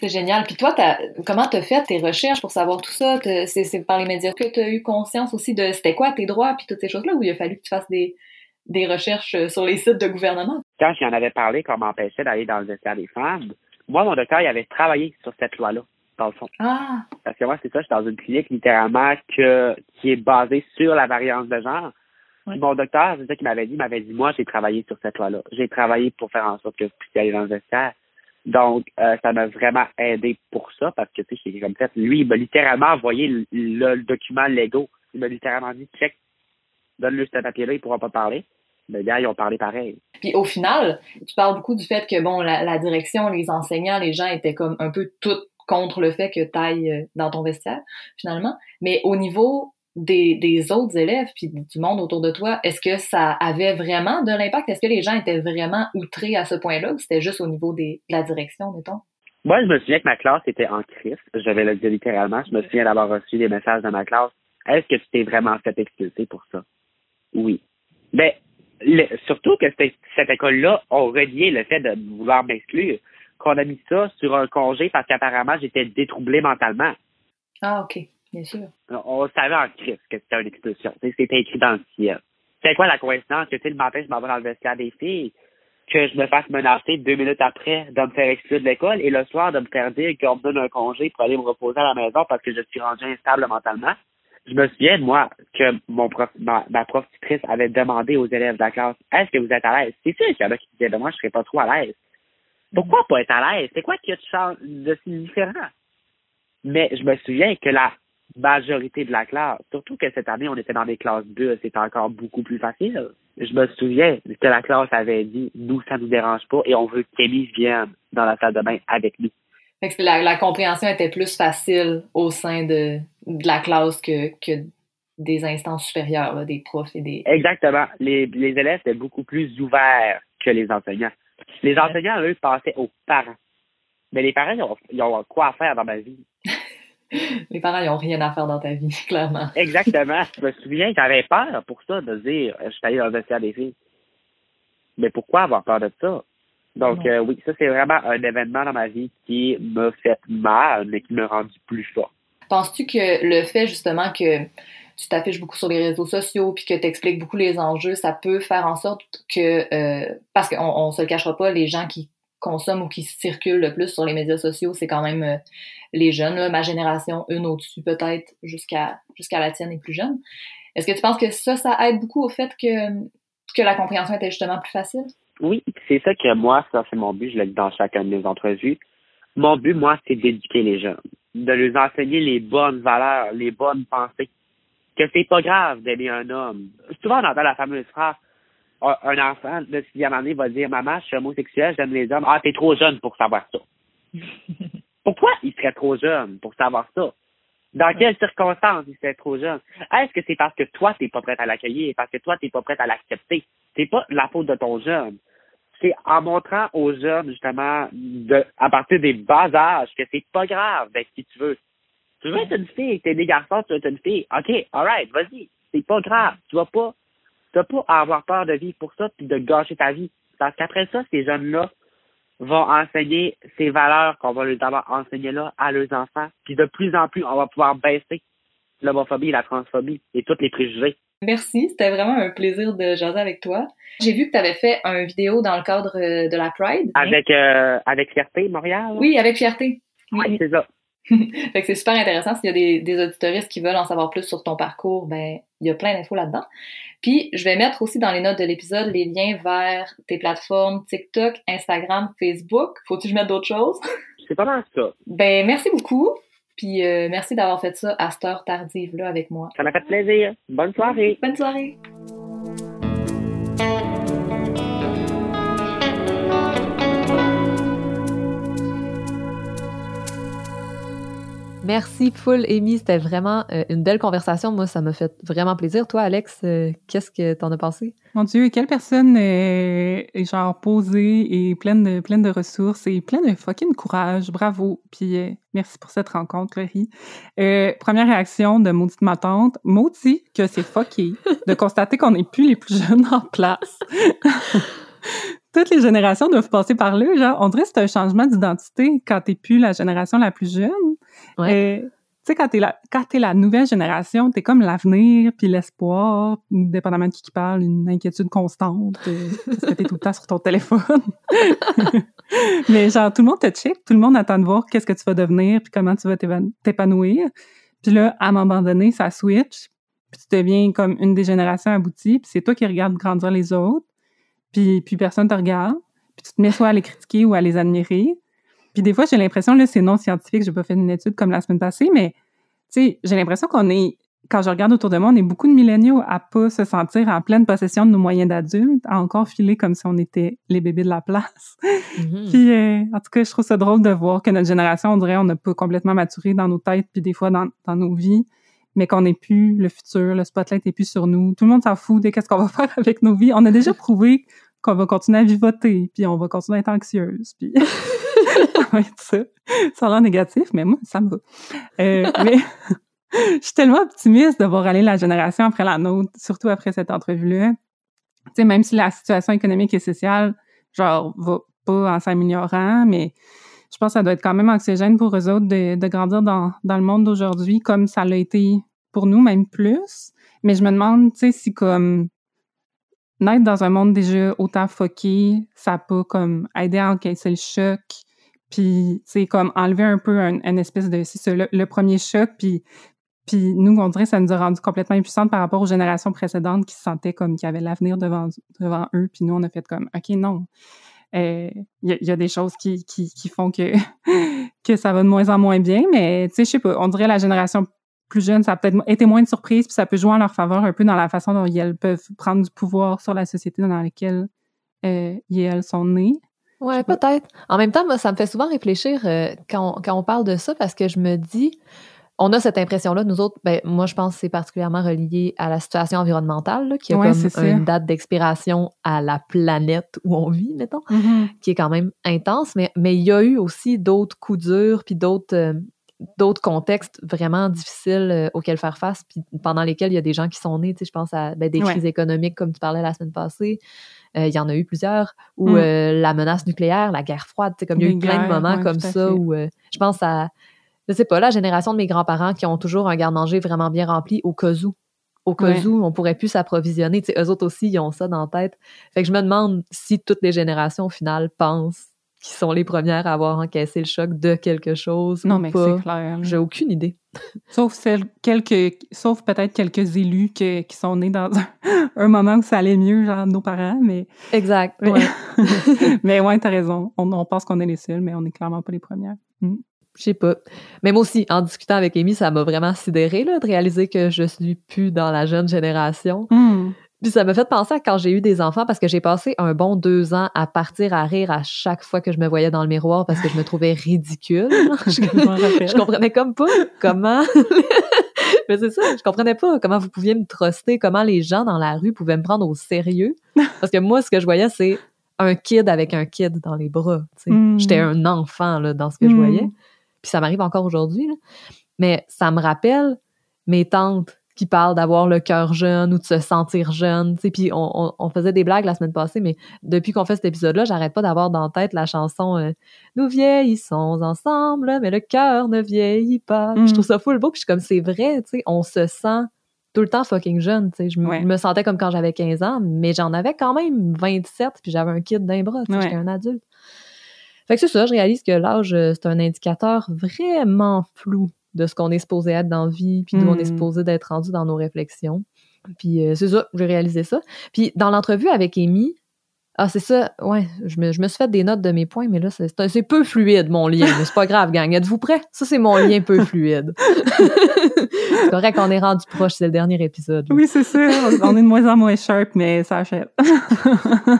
C'est génial. Puis toi, as, comment t'as fait tes recherches pour savoir tout ça? C'est par les médias que tu as eu conscience aussi de c'était quoi tes droits puis toutes ces choses-là où il a fallu que tu fasses des recherches sur les sites de gouvernement? Quand j'en avais parlé qu'on m'empêchait d'aller dans le vestiaire des femmes, moi, mon docteur, il avait travaillé sur cette loi-là, dans le fond. Ah! Parce que moi, c'est ça, je suis dans une clinique littéralement que, qui est basée sur la variance de genre. Mon docteur, c'est ça qu'il m'avait dit, il m'avait dit, moi, j'ai travaillé sur cette loi-là. J'ai travaillé pour faire en sorte que vous puissiez aller dans le vestiaire. Donc, euh, ça m'a vraiment aidé pour ça parce que, tu sais, j'ai comme fait, lui, il m'a littéralement envoyé le, document Lego. Il m'a littéralement dit, check, donne-le ce papier-là, il pourra pas parler. Mais gars, ils ont parlé pareil. Puis au final, tu parles beaucoup du fait que, bon, la, direction, les enseignants, les gens étaient comme un peu tout contre le fait que tu ailles euh, dans ton vestiaire, finalement. Mais au niveau des, des autres élèves puis du monde autour de toi, est-ce que ça avait vraiment de l'impact? Est-ce que les gens étaient vraiment outrés à ce point-là ou c'était juste au niveau des, de la direction, mettons? Moi, je me souviens que ma classe était en crise. Je vais le dire littéralement. Je me souviens d'avoir reçu des messages de ma classe. Est-ce que tu t'es vraiment fait expulser pour ça? Oui. Mais surtout que cette, école-là a relié le fait de vouloir m'exclure, qu'on a mis ça sur un congé parce qu'apparemment j'étais détroublé mentalement. Ah, OK. Bien sûr. On savait en crise que c'était une expulsion. C'était écrit dans le ciel. C'est quoi la coïncidence que, le matin, je m'en vais dans le vestiaire des filles, que je me fasse menacer deux minutes après de me faire exclure de l'école et le soir de me faire dire qu'on me donne un congé pour aller me reposer à la maison parce que je suis rendu instable mentalement? Je me souviens, moi, que mon prof, ma, ma prof avait demandé aux élèves de la classe Est-ce que vous êtes à l'aise? C'est sûr qu'il y en a qui disaient de moi, je serais pas trop à l'aise. Pourquoi pas être à l'aise? C'est quoi qui a de, différent? Mais je me souviens que la majorité de la classe. Surtout que cette année, on était dans des classes bus, c'était encore beaucoup plus facile. Je me souviens que la classe avait dit, nous, ça nous dérange pas et on veut qu'Élise vienne dans la salle de bain avec nous. La, la, compréhension était plus facile au sein de, de la classe que, que des instances supérieures, des profs et des... Exactement. Les, les élèves étaient beaucoup plus ouverts que les enseignants. Les enseignants, eux, passaient aux parents. Mais les parents, ils ont, ils ont quoi à faire dans ma vie? Les parents, ils n'ont rien à faire dans ta vie, clairement. Exactement. Je me souviens que j'avais peur pour ça, de dire, je suis allé dans le vestiaire des filles. Mais pourquoi avoir peur de ça? Donc, euh, oui, ça, c'est vraiment un événement dans ma vie qui m'a fait mal, mais qui m'a rendu plus fort. Penses-tu que le fait, justement, que tu t'affiches beaucoup sur les réseaux sociaux puis que tu expliques beaucoup les enjeux, ça peut faire en sorte que, euh, parce qu'on on se le cachera pas, les gens qui consomment ou qui circulent le plus sur les médias sociaux, c'est quand même euh, les jeunes, ma génération, une au-dessus peut-être, jusqu'à jusqu'à la tienne et plus jeune. Est-ce que tu penses que ça, ça aide beaucoup au fait que, que la compréhension était justement plus facile? Oui, c'est ça que moi, ça c'est mon but, je l'ai dit dans chacune de mes entrevues. Mon but, moi, c'est d'éduquer les jeunes, de leur enseigner les bonnes valeurs, les bonnes pensées. Que c'est pas grave d'aimer un homme. Souvent, on entend la fameuse phrase un enfant de sixième année va dire Maman, je suis homosexuel, j'aime les hommes. Ah, t'es trop jeune pour savoir ça. Pourquoi il serait trop jeune pour savoir ça? Dans quelles circonstances il serait trop jeune? Est-ce que c'est parce que toi, t'es pas prête à l'accueillir, parce que toi, t'es pas prête à l'accepter? C'est pas la faute de ton jeune. C'est en montrant aux jeunes, justement, de, à partir des bas âges, que c'est pas grave d'être qui tu veux. Tu veux être une fille, t'es des garçons, tu veux être une fille. OK, alright, vas-y. C'est pas grave. Tu vas pas T'as pas à avoir peur de vivre pour ça puis de gâcher ta vie. Parce qu'après ça, ces jeunes-là vont enseigner ces valeurs qu'on va leur avoir enseignées là à leurs enfants. Puis de plus en plus, on va pouvoir baisser l'homophobie, la transphobie et tous les préjugés. Merci, c'était vraiment un plaisir de jaser avec toi. J'ai vu que tu avais fait un vidéo dans le cadre euh, de la Pride. Avec euh, avec Fierté Montréal. Oui, avec Fierté. Oui, c'est ça. fait que c'est super intéressant. S'il y a des, des auditoristes qui veulent en savoir plus sur ton parcours, ben il y a plein d'infos là-dedans. Puis je vais mettre aussi dans les notes de l'épisode les liens vers tes plateformes TikTok, Instagram, Facebook. Faut-tu que je mette d'autres choses? C'est pas mal ça. Ben merci beaucoup. Puis euh, merci d'avoir fait ça à cette heure tardive là avec moi. Ça m'a fait plaisir. Bonne soirée. Bonne soirée. Merci, full Amy. C'était vraiment euh, une belle conversation. Moi, ça m'a fait vraiment plaisir. Toi, Alex, euh, qu'est-ce que t'en as pensé? Mon Dieu, quelle personne est, genre posée et pleine de, pleine de ressources et pleine de fucking courage. Bravo. Puis euh, merci pour cette rencontre, Laurie. première réaction de maudite ma tante. Maudit que c'est fucké de constater qu'on n'est plus les plus jeunes en place. toutes les générations doivent passer par là. Genre, on dirait que c'est un changement d'identité quand t'es plus la génération la plus jeune. Ouais. tu sais, quand t'es la, la nouvelle génération, t'es comme l'avenir puis l'espoir, dépendamment de qui qui parle, une inquiétude constante, euh, parce que t'es tout le temps sur ton téléphone. Mais genre, tout le monde te check, tout le monde attend de voir qu'est-ce que tu vas devenir puis comment tu vas t'épanouir. Puis là, à un moment donné, ça switch, puis tu deviens comme une des générations abouties, puis c'est toi qui regardes grandir les autres puis, puis personne te regarde, puis tu te mets soit à les critiquer ou à les admirer. Puis des fois, j'ai l'impression, là, c'est non scientifique, j'ai pas fait une étude comme la semaine passée, mais tu sais, j'ai l'impression qu'on est, quand je regarde autour de moi, on est beaucoup de milléniaux à pas se sentir en pleine possession de nos moyens d'adultes, à encore filer comme si on était les bébés de la place. Mhm. puis euh, en tout cas, je trouve ça drôle de voir que notre génération, on dirait, on n'a pas complètement maturé dans nos têtes, puis des fois dans, dans nos vies, mais qu'on n'est plus le futur, le spotlight n'est plus sur nous. Tout le monde s'en fout de qu'est-ce qu'on va faire avec nos vies. On a déjà prouvé qu'on va continuer à vivoter, puis on va continuer à être anxieuse, puis ça. Ça a l'air négatif, mais moi, ça me va. Euh, mais je suis tellement optimiste de voir aller la génération après la nôtre, surtout après cette entrevue-là. Tu sais, même si la situation économique et sociale, genre, va pas en s'améliorant, mais je pense que ça doit être quand même anxiogène pour eux autres de, de grandir dans, dans le monde d'aujourd'hui comme ça l'a été pour nous, même plus. Mais je me demande, tu sais, si comme naître dans un monde déjà autant foqué, ça peut comme aider à encaisser le choc, puis c'est comme enlever un peu un, espèce de c'est le, premier choc, puis nous on dirait ça nous a rendu complètement impuissantes par rapport aux générations précédentes qui se sentaient comme qu'il y avait l'avenir devant devant eux, puis nous on a fait comme ok non. Euh, il y, a des choses qui, qui, font que que ça va de moins en moins bien, mais tu sais, je sais pas, on dirait la génération plus jeunes, ça a peut-être été moins de surprise, puis ça peut jouer en leur faveur un peu dans la façon dont elles peuvent prendre du pouvoir sur la société dans laquelle euh, elles sont nées. Ouais, peut-être. En même temps, moi, ça me fait souvent réfléchir euh, quand, on, quand, on, parle de ça parce que je me dis, on a cette impression-là, nous autres, ben, moi, je pense que c'est particulièrement relié à la situation environnementale, qui a comme une date d'expiration à la planète où on vit, mettons, mm-hmm. qui est quand même intense, mais, mais il y a eu aussi d'autres coups durs, puis d'autres. Euh, d'autres contextes vraiment difficiles euh, auxquels faire face, puis pendant lesquels il y a des gens qui sont nés. Tu sais, je pense à ben, des crises économiques, comme tu parlais la semaine passée. Euh, il y en a eu plusieurs. Ou mm. euh, la menace nucléaire, la guerre froide. Comme il y a eu plein de moments comme ça où je pense à, je sais pas, la génération de mes grands-parents qui ont toujours un garde-manger vraiment bien rempli au cas où. Au cas où, on pourrait plus s'approvisionner. Tu sais, eux autres aussi, ils ont ça dans la tête. Fait que je me demande si toutes les générations, au final, pensent qui sont les premières à avoir encaissé le choc de quelque chose. Non, mais c'est clair. J'ai aucune idée. Sauf celles, quelques, sauf peut-être quelques élus qui sont nés dans un, moment où ça allait mieux, genre nos parents, mais. Exact. Mais ouais, mais ouais t'as raison. On, pense qu'on est les seuls, mais on n'est clairement pas les premières. Mm. Je sais pas. Mais moi aussi, en discutant avec Amy, ça m'a vraiment sidéré là, de réaliser que je suis plus dans la jeune génération. Mm. Puis ça m'a fait penser à quand j'ai eu des enfants parce que j'ai passé un bon deux ans à partir à rire à chaque fois que je me voyais dans le miroir parce que je me trouvais ridicule. je, comprenais comme pas comment. Mais c'est ça, je comprenais pas comment vous pouviez me truster, comment les gens dans la rue pouvaient me prendre au sérieux. Parce que moi, ce que je voyais, c'est un kid avec un kid dans les bras. Mm. J'étais un enfant là, dans ce que je voyais. Mm. Puis ça m'arrive encore aujourd'hui. Mais ça me rappelle mes tantes qui parle d'avoir le cœur jeune ou de se sentir jeune. Puis on, on, faisait des blagues la semaine passée, mais depuis qu'on fait cet épisode-là, j'arrête pas d'avoir dans la tête la chanson euh, Nous vieillissons ensemble, mais le cœur ne vieillit pas. Je trouve ça full beau, puis je suis comme c'est vrai, tu sais, on se sent tout le temps fucking jeune. Tu sais, je, me sentais comme quand j'avais 15 ans, mais j'en avais quand même 27, puis j'avais un kid d'un bras, j'étais un adulte. Fait que c'est ça, je réalise que l'âge, euh, c'est un indicateur vraiment flou de ce qu'on est supposé être dans la vie, puis d'où on est hmm. supposé d'être rendu dans nos réflexions. Puis euh, c'est ça, j'ai réalisé ça. Puis dans l'entrevue avec Amy, Ah, c'est ça. Ouais, je me, je me suis fait des notes de mes points, mais là, c'est c'est peu fluide, mon lien. Mais c'est pas grave, gang. Êtes-vous prêts? Ça, c'est mon lien peu fluide. c'est correct qu'on est rendu proche, c'est le dernier épisode. là. Oui, c'est ça. On est de moins en moins sharp, mais ça achète.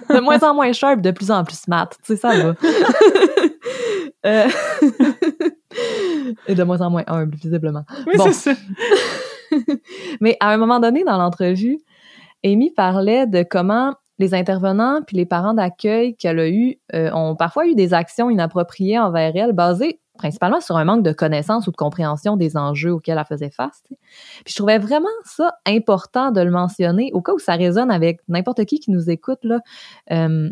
De moins en moins sharp, de plus en plus smart. Tu sais, ça va. Euh, Et de moins en moins humble, visiblement. Oui, Bon. c'est ça. Mais à un moment donné, dans l'entrevue, Amy parlait de comment les intervenants puis les parents d'accueil qu'elle a eu euh, ont parfois eu des actions inappropriées envers elle, basées principalement sur un manque de connaissance ou de compréhension des enjeux auxquels elle faisait face. Puis je trouvais vraiment ça important de le mentionner au cas où ça résonne avec n'importe qui qui nous écoute là. Euh,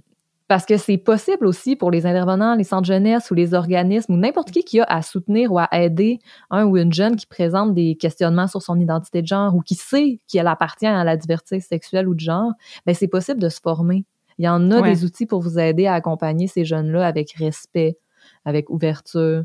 parce que c'est possible aussi pour les intervenants, les centres jeunesse ou les organismes ou n'importe qui qui a à soutenir ou à aider un ou une jeune qui présente des questionnements sur son identité de genre ou qui sait qu'elle appartient à la diversité sexuelle ou de genre, ben c'est possible de se former. Il y en a Ouais. des outils pour vous aider à accompagner ces jeunes-là avec respect, avec ouverture.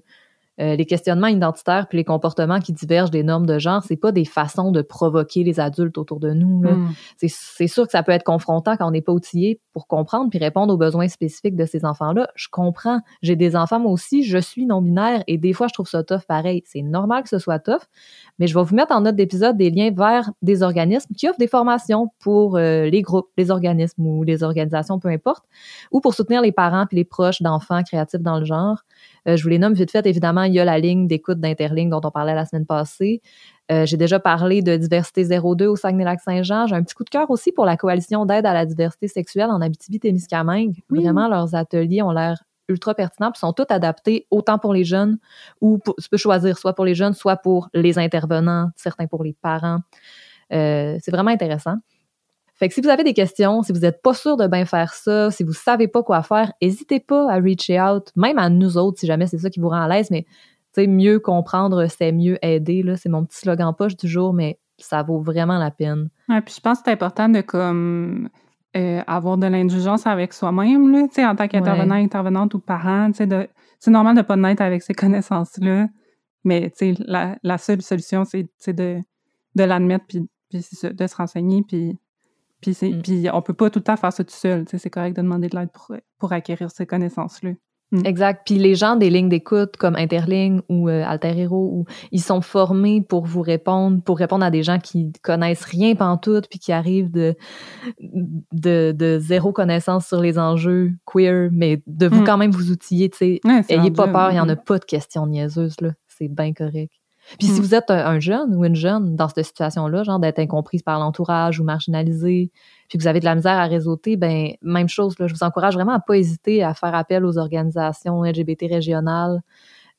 Euh, les questionnements identitaires puis les comportements qui divergent des normes de genre, c'est pas des façons de provoquer les adultes autour de nous. Mm. C'est- C'est sûr que ça peut être confrontant quand on n'est pas outillé pour comprendre puis répondre aux besoins spécifiques de ces enfants-là. Je comprends. J'ai des enfants moi aussi, je suis non-binaire et des fois je trouve ça tough pareil. C'est normal que ce soit tough, mais je vais vous mettre en note d'épisode des liens vers des organismes qui offrent des formations pour euh, les groupes, les organismes ou les organisations, peu importe, ou pour soutenir les parents puis les proches d'enfants créatifs dans le genre. Euh, je vous les nomme vite fait. Évidemment, il y a la ligne d'écoute d'Interligne dont on parlait la semaine passée. Euh, J'ai déjà parlé de Diversité 02 au Saguenay-Lac-Saint-Jean. J'ai un petit coup de cœur aussi pour la Coalition d'aide à la diversité sexuelle en Abitibi-Témiscamingue. Oui. Vraiment, leurs ateliers ont l'air ultra pertinents puis sont tous adaptés autant pour les jeunes ou pour- tu peux choisir soit pour les jeunes, soit pour les intervenants, certains pour les parents. Euh, c'est vraiment intéressant. Fait que si vous avez des questions, si vous n'êtes pas sûr de bien faire ça, si vous savez pas quoi faire, n'hésitez pas à reach out, même à nous autres, si jamais c'est ça qui vous rend à l'aise, mais mieux comprendre, c'est mieux aider, là. C'est mon petit slogan poche du jour, mais ça vaut vraiment la peine. Ouais, puis je pense que c'est important de comme euh, avoir de l'indulgence avec soi-même, là, tu sais, en tant qu'intervenant, intervenante ou parent, tu sais, de- c'est normal de pas naître avec ces connaissances-là, mais tu sais, la, la seule solution, c'est de, de l'admettre, puis, de se renseigner, puis, puis, Mm. puis on peut pas tout le temps faire ça tout seul, c'est correct de demander de l'aide pour, pour acquérir ces connaissances-là. Exact. Puis les gens des lignes d'écoute comme Interligne ou euh, Alter Hero, ils sont formés pour vous répondre, pour répondre à des gens qui connaissent rien pantoute puis qui arrivent de, de, de zéro connaissance sur les enjeux queer, mais de vous Mm. quand même vous outiller, tu sais. Ouais, c'est Ayez pas peur, il n'y en mm. a pas de questions niaiseuses, là. C'est bien correct. Puis si Mm. vous êtes un, un jeune ou une jeune dans cette situation-là, genre d'être incomprise par l'entourage ou marginalisée, puis que vous avez de la misère à réseauter, ben même chose, là, je vous encourage vraiment à pas hésiter à faire appel aux organisations LGBT régionales.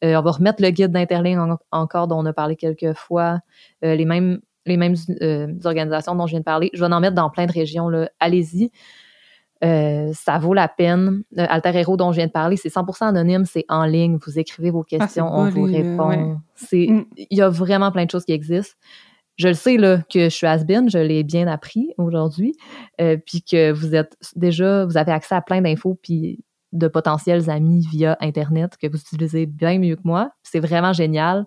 Euh, on va remettre le guide d'Interligne en- encore dont on a parlé quelques fois. Euh, les mêmes les mêmes euh, organisations dont je viens de parler. Je vais en mettre dans plein de régions. Allez-y. Euh, ça vaut la peine. Euh, Alter Hero dont je viens de parler, c'est 100% anonyme, c'est en ligne. Vous écrivez vos questions, c'est on vous les- répond. ouais. C'est, Mm. il y a vraiment plein de choses qui existent. Je le sais là que je suis has-been, je l'ai bien appris aujourd'hui, euh, puis que vous êtes déjà, vous avez accès à plein d'infos puis de potentiels amis via Internet que vous utilisez bien mieux que moi. C'est vraiment génial.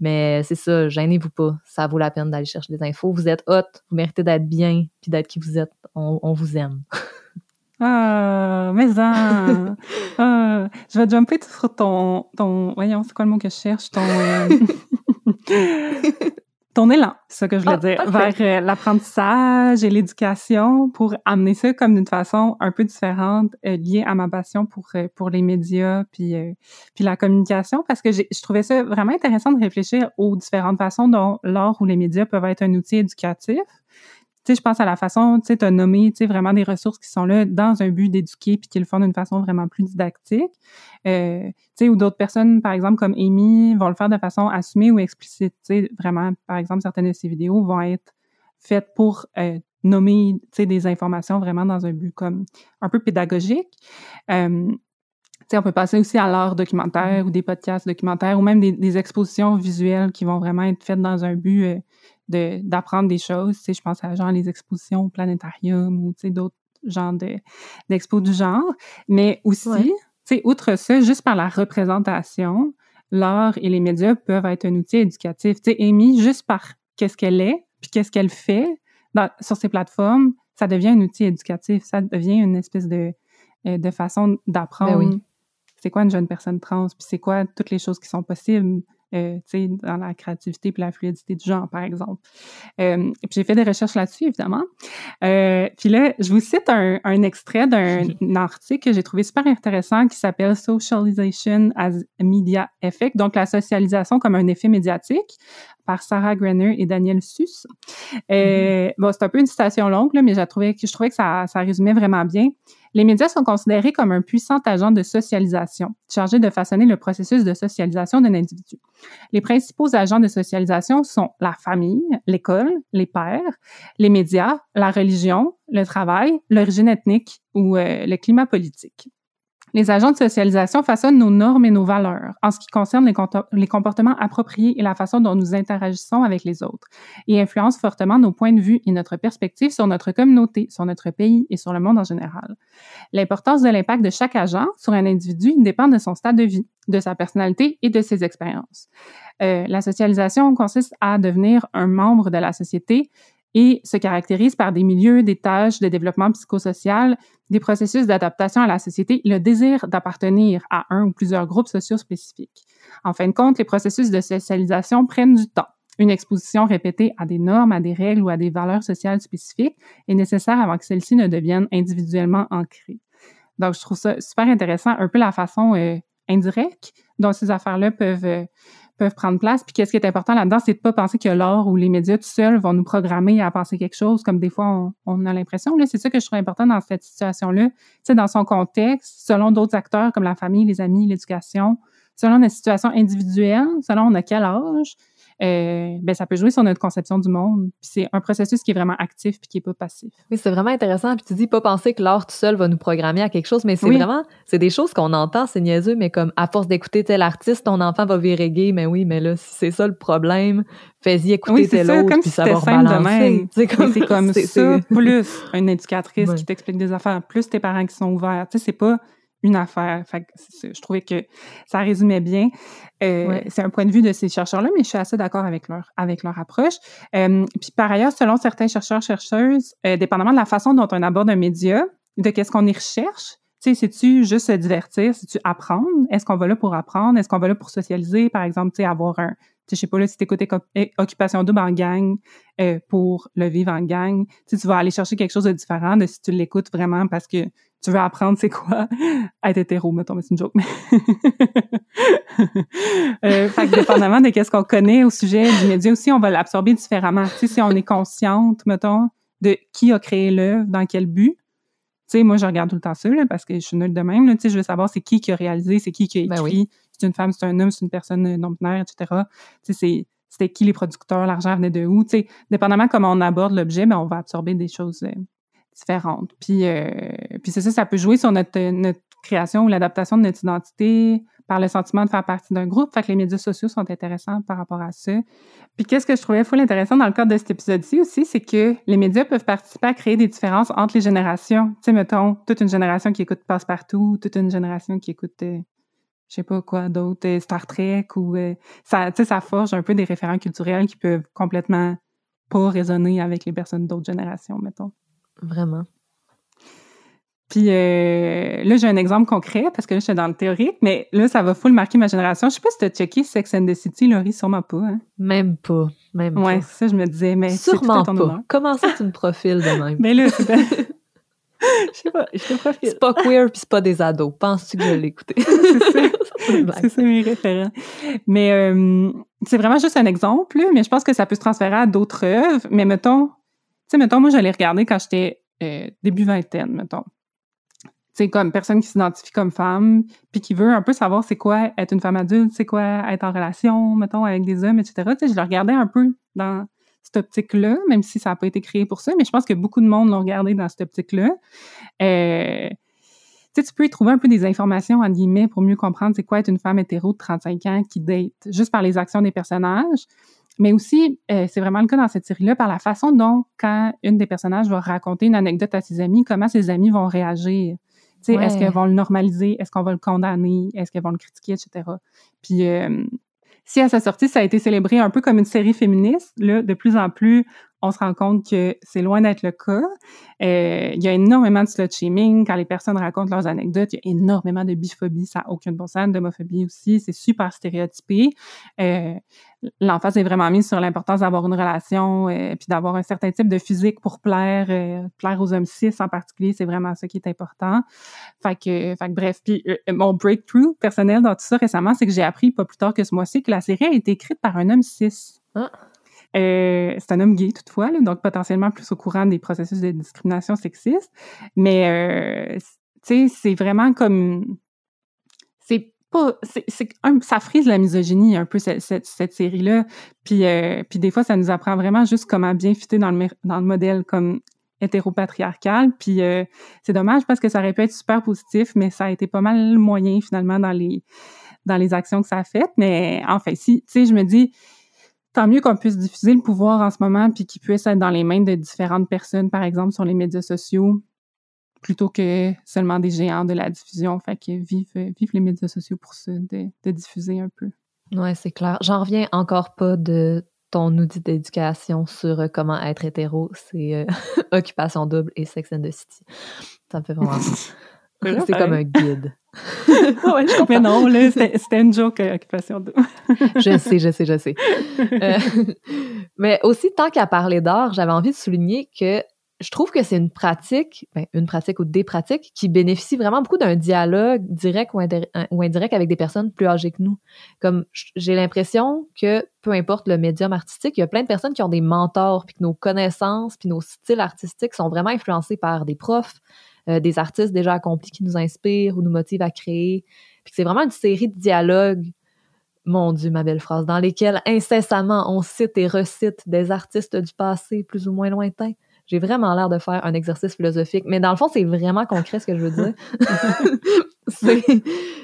Mais c'est ça, gênez-vous pas. Ça vaut la peine d'aller chercher des infos. Vous êtes hot, vous méritez d'être bien, puis d'être qui vous êtes. On, on vous aime. Ah, mais ça! Ah, je vais jumper sur ton, ton. Voyons, c'est quoi le mot que je cherche? Ton. euh, ton élan, c'est ça que je voulais Ah, dire, vers euh, l'apprentissage et l'éducation pour amener ça comme d'une façon un peu différente, euh, liée à ma passion pour, euh, pour les médias puis, puis la communication, parce que je trouvais ça vraiment intéressant de réfléchir aux différentes façons dont l'art ou les médias peuvent être un outil éducatif. Je pense à la façon, tu sais, as nommé, tu sais, vraiment des ressources qui sont là dans un but d'éduquer puis qui le font d'une façon vraiment plus didactique. Euh, tu sais, ou d'autres personnes, par exemple, comme Amy, vont le faire de façon assumée ou explicite. Tu sais, vraiment, par exemple, certaines de ces vidéos vont être faites pour euh, nommer, tu sais, des informations vraiment dans un but comme un peu pédagogique. Euh, on peut passer aussi à l'art documentaire ou des podcasts documentaires ou même des, expositions visuelles qui vont vraiment être faites dans un but de- d'apprendre des choses. Tu sais, je pense à genre les expositions au planétarium ou tu sais, d'autres genres de- d'expos du genre. Mais aussi, Ouais. tu sais, outre ça, juste par la représentation, l'art et les médias peuvent être un outil éducatif. Tu sais, Amy, juste par qu'est-ce qu'elle est, puis qu'est-ce qu'elle fait dans- sur ces plateformes, ça devient un outil éducatif. Ça devient une espèce de de façon d'apprendre Ben oui. c'est quoi une jeune personne trans, puis c'est quoi toutes les choses qui sont possibles. Euh, dans la créativité puis la fluidité du genre, par exemple. Euh, puis j'ai fait des recherches là-dessus, évidemment. Euh, puis là, je vous cite un, un extrait d'un article que j'ai trouvé super intéressant qui s'appelle Socialization as a Media Effect, donc la socialisation comme un effet médiatique, par Sarah Grenner et Daniel Suss. Euh, Bon, c'est un peu une citation longue, là, mais j'ai trouvé, je trouvais que ça, ça résumait vraiment bien. Les médias sont considérés comme un puissant agent de socialisation, chargé de façonner le processus de socialisation d'un individu. Les principaux agents de socialisation sont la famille, l'école, les pères, les médias, la religion, le travail, l'origine ethnique ou euh, le climat politique. Les agents de socialisation façonnent nos normes et nos valeurs en ce qui concerne les, comportements appropriés et la façon dont nous interagissons avec les autres et influencent fortement nos points de vue et notre perspective sur notre communauté, sur notre pays et sur le monde en général. L'importance de l'impact de chaque agent sur un individu dépend de son stade de vie, de sa personnalité et de ses expériences. Euh, la socialisation consiste à devenir un membre de la société et se caractérise par des milieux, des tâches de développement psychosocial, des processus d'adaptation à la société, le désir d'appartenir à un ou plusieurs groupes sociaux spécifiques. En fin de compte, les processus de socialisation prennent du temps. Une exposition répétée à des normes, à des règles ou à des valeurs sociales spécifiques est nécessaire avant que celles-ci ne deviennent individuellement ancrées. Donc, je trouve ça super intéressant, un peu la façon euh, indirecte dont ces affaires-là peuvent, euh, peuvent prendre place. Puis qu'est-ce qui est important là-dedans, c'est de pas penser que l'art ou les médias tout seuls vont nous programmer à penser quelque chose, comme des fois on, a l'impression. C'est ça que je trouve important dans cette situation-là. Tu dans son contexte, selon d'autres acteurs comme la famille, les amis, l'éducation, selon notre situation individuelle, selon on a quel âge, euh, ben ça peut jouer sur notre conception du monde. C'est un processus qui est vraiment actif puis qui est pas passif. Oui, c'est vraiment intéressant. Puis tu dis pas penser que l'art tout seul va nous programmer à quelque chose, mais c'est oui. vraiment, c'est des choses qu'on entend, c'est niaiseux, mais comme à force d'écouter tel artiste, ton enfant va virer gay, mais oui, mais là, si c'est ça le problème, fais-y écouter oui, tel ça, autre, comme puis si ça va rebalancer. C'est comme, comme ça, plus une éducatrice ouais. qui t'explique des affaires, plus tes parents qui sont ouverts. Tu sais, c'est pas une affaire. Fait que je trouvais que ça résumait bien. Euh, ouais. C'est un point de vue de ces chercheurs-là, mais je suis assez d'accord avec leur, avec leur approche. Euh, puis par ailleurs, selon certains chercheurs, chercheuses, euh, dépendamment de la façon dont on aborde un média, de qu'est-ce qu'on y recherche, tu sais, c'est-tu juste se divertir, c'est-tu apprendre? Est-ce qu'on va là pour apprendre? Est-ce qu'on va là pour socialiser? Par exemple, tu sais, avoir un, je sais pas, là, si t'écoutes Occupation double en gang euh, pour le vivre en gang, tu vas aller chercher quelque chose de différent de si tu l'écoutes vraiment parce que tu veux apprendre c'est quoi être hétéro, mettons, mais c'est une joke. euh, fait que dépendamment de qu'est-ce qu'on connaît au sujet du média aussi, on va l'absorber différemment. Tu sais, si on est consciente, mettons, de qui a créé l'œuvre, dans quel but. Tu sais, moi, je regarde tout le temps ça, là, parce que je suis nulle de même. Là, tu sais, je veux savoir c'est qui qui a réalisé, c'est qui qui a écrit. Ben oui. C'est une femme, c'est un homme, c'est une personne non-binaire, etc. Tu sais, c'était qui les producteurs, l'argent venait de où. Tu sais, dépendamment comment on aborde l'objet, ben, on va absorber des choses euh, différentes. Puis, euh, puis c'est ça, ça peut jouer sur notre, notre création ou l'adaptation de notre identité par le sentiment de faire partie d'un groupe. Fait que les médias sociaux sont intéressants par rapport à ça. Puis qu'est-ce que je trouvais full intéressant dans le cadre de cet épisode-ci aussi, c'est que les médias peuvent participer à créer des différences entre les générations. Tu sais, mettons, toute une génération qui écoute Passe-Partout, toute une génération qui écoute, euh, je sais pas quoi d'autre, euh, Star Trek, ou euh, ça, ça forge un peu des référents culturels qui peuvent complètement pas résonner avec les personnes d'autres générations, mettons. Vraiment. Puis euh, là, j'ai un exemple concret parce que là, je suis dans le théorique, mais là, ça va full marquer ma génération. Je sais pas si tu as checké Sex and the City, Laurie, sûrement pas. Hein? Même pas. Même ouais, pas. ça, je me disais, mais Sûrement pas. Honneur. Comment ça, tu me profiles de même? mais là, c'est Je sais pas, je te profile. C'est pas queer puis c'est pas des ados. Penses-tu que je l'ai écouté? c'est ça mes référents. Mais euh, c'est vraiment juste un exemple, mais je pense que ça peut se transférer à d'autres œuvres. Mais mettons, sais, mettons, moi, j'allais regarder quand j'étais euh, début vingtaine, mettons c'est comme personne qui s'identifie comme femme, puis qui veut un peu savoir c'est quoi être une femme adulte, c'est quoi être en relation, mettons, avec des hommes, etc. Tu sais, je le regardais un peu dans cette optique-là, même si ça n'a pas été créé pour ça, mais je pense que beaucoup de monde l'ont regardé dans cette optique-là. Euh, tu sais, tu peux y trouver un peu des informations, en guillemets, pour mieux comprendre c'est quoi être une femme hétéro de 35 ans qui date, juste par les actions des personnages. Mais aussi, euh, c'est vraiment le cas dans cette série-là, par la façon dont, quand une des personnages va raconter une anecdote à ses amis, comment ses amis vont réagir. Ouais. Est-ce qu'elles vont le normaliser? Est-ce qu'on va le condamner? Est-ce qu'elles vont le critiquer, etc.? Puis, euh, si à sa sortie, ça a été célébré un peu comme une série féministe, là, de plus en plus, on se rend compte que c'est loin d'être le cas. Euh, il y a énormément de slut shaming quand les personnes racontent leurs anecdotes. Il y a énormément de biphobie, ça n'a aucun bon sens, d'homophobie aussi. C'est super stéréotypé. Euh, L'emphase est vraiment mise sur l'importance d'avoir une relation et euh, puis d'avoir un certain type de physique pour plaire, euh, plaire aux hommes cis en particulier. C'est vraiment ça qui est important. Fait que, fait que bref, puis mon breakthrough personnel dans tout ça récemment, c'est que j'ai appris pas plus tard que ce mois-ci que la série a été écrite par un homme cis. Ah. Euh, c'est un homme gay toutefois, donc potentiellement plus au courant des processus de discrimination sexiste. Mais euh, tu sais, c'est vraiment comme c'est pas c'est ça frise la misogynie un peu cette, série là. Puis euh, puis des fois ça nous apprend vraiment juste comment bien fitter dans le dans le modèle comme hétéropatriarcal. Puis c'est dommage parce que ça aurait pu être super positif, mais ça a été pas mal moyen finalement dans les dans les actions que ça a faites. Mais enfin, si, tu sais, je me dis, tant mieux qu'on puisse diffuser le pouvoir en ce moment, puis qu'il puisse être dans les mains de différentes personnes, par exemple, sur les médias sociaux, plutôt que seulement des géants de la diffusion. Fait que vive, vive les médias sociaux pour ça, de, diffuser un peu. Ouais, c'est clair. J'en reviens encore pas de ton outil d'éducation sur euh, comment être hétéro. C'est euh, Occupation double et Sex and the City. Ça me fait vraiment C'est comme un guide. ouais, je Mais non, là, c'était une joke euh, occupation double. je sais, je sais, je sais. Euh, mais aussi, tant qu'à parler d'art, j'avais envie de souligner que je trouve que c'est une pratique, ben, une pratique ou des pratiques qui bénéficient vraiment beaucoup d'un dialogue direct ou, ou, indirect avec des personnes plus âgées que nous. Comme j'ai l'impression que peu importe le médium artistique, il y a plein de personnes qui ont des mentors, puis que nos connaissances, puis nos styles artistiques sont vraiment influencés par des profs, euh, des artistes déjà accomplis qui nous inspirent ou nous motivent à créer. Puis c'est vraiment une série de dialogues, mon Dieu, ma belle phrase, dans lesquels incessamment on cite et recite des artistes du passé plus ou moins lointains. J'ai vraiment l'air de faire un exercice philosophique, mais dans le fond, c'est vraiment concret ce que je veux dire. tu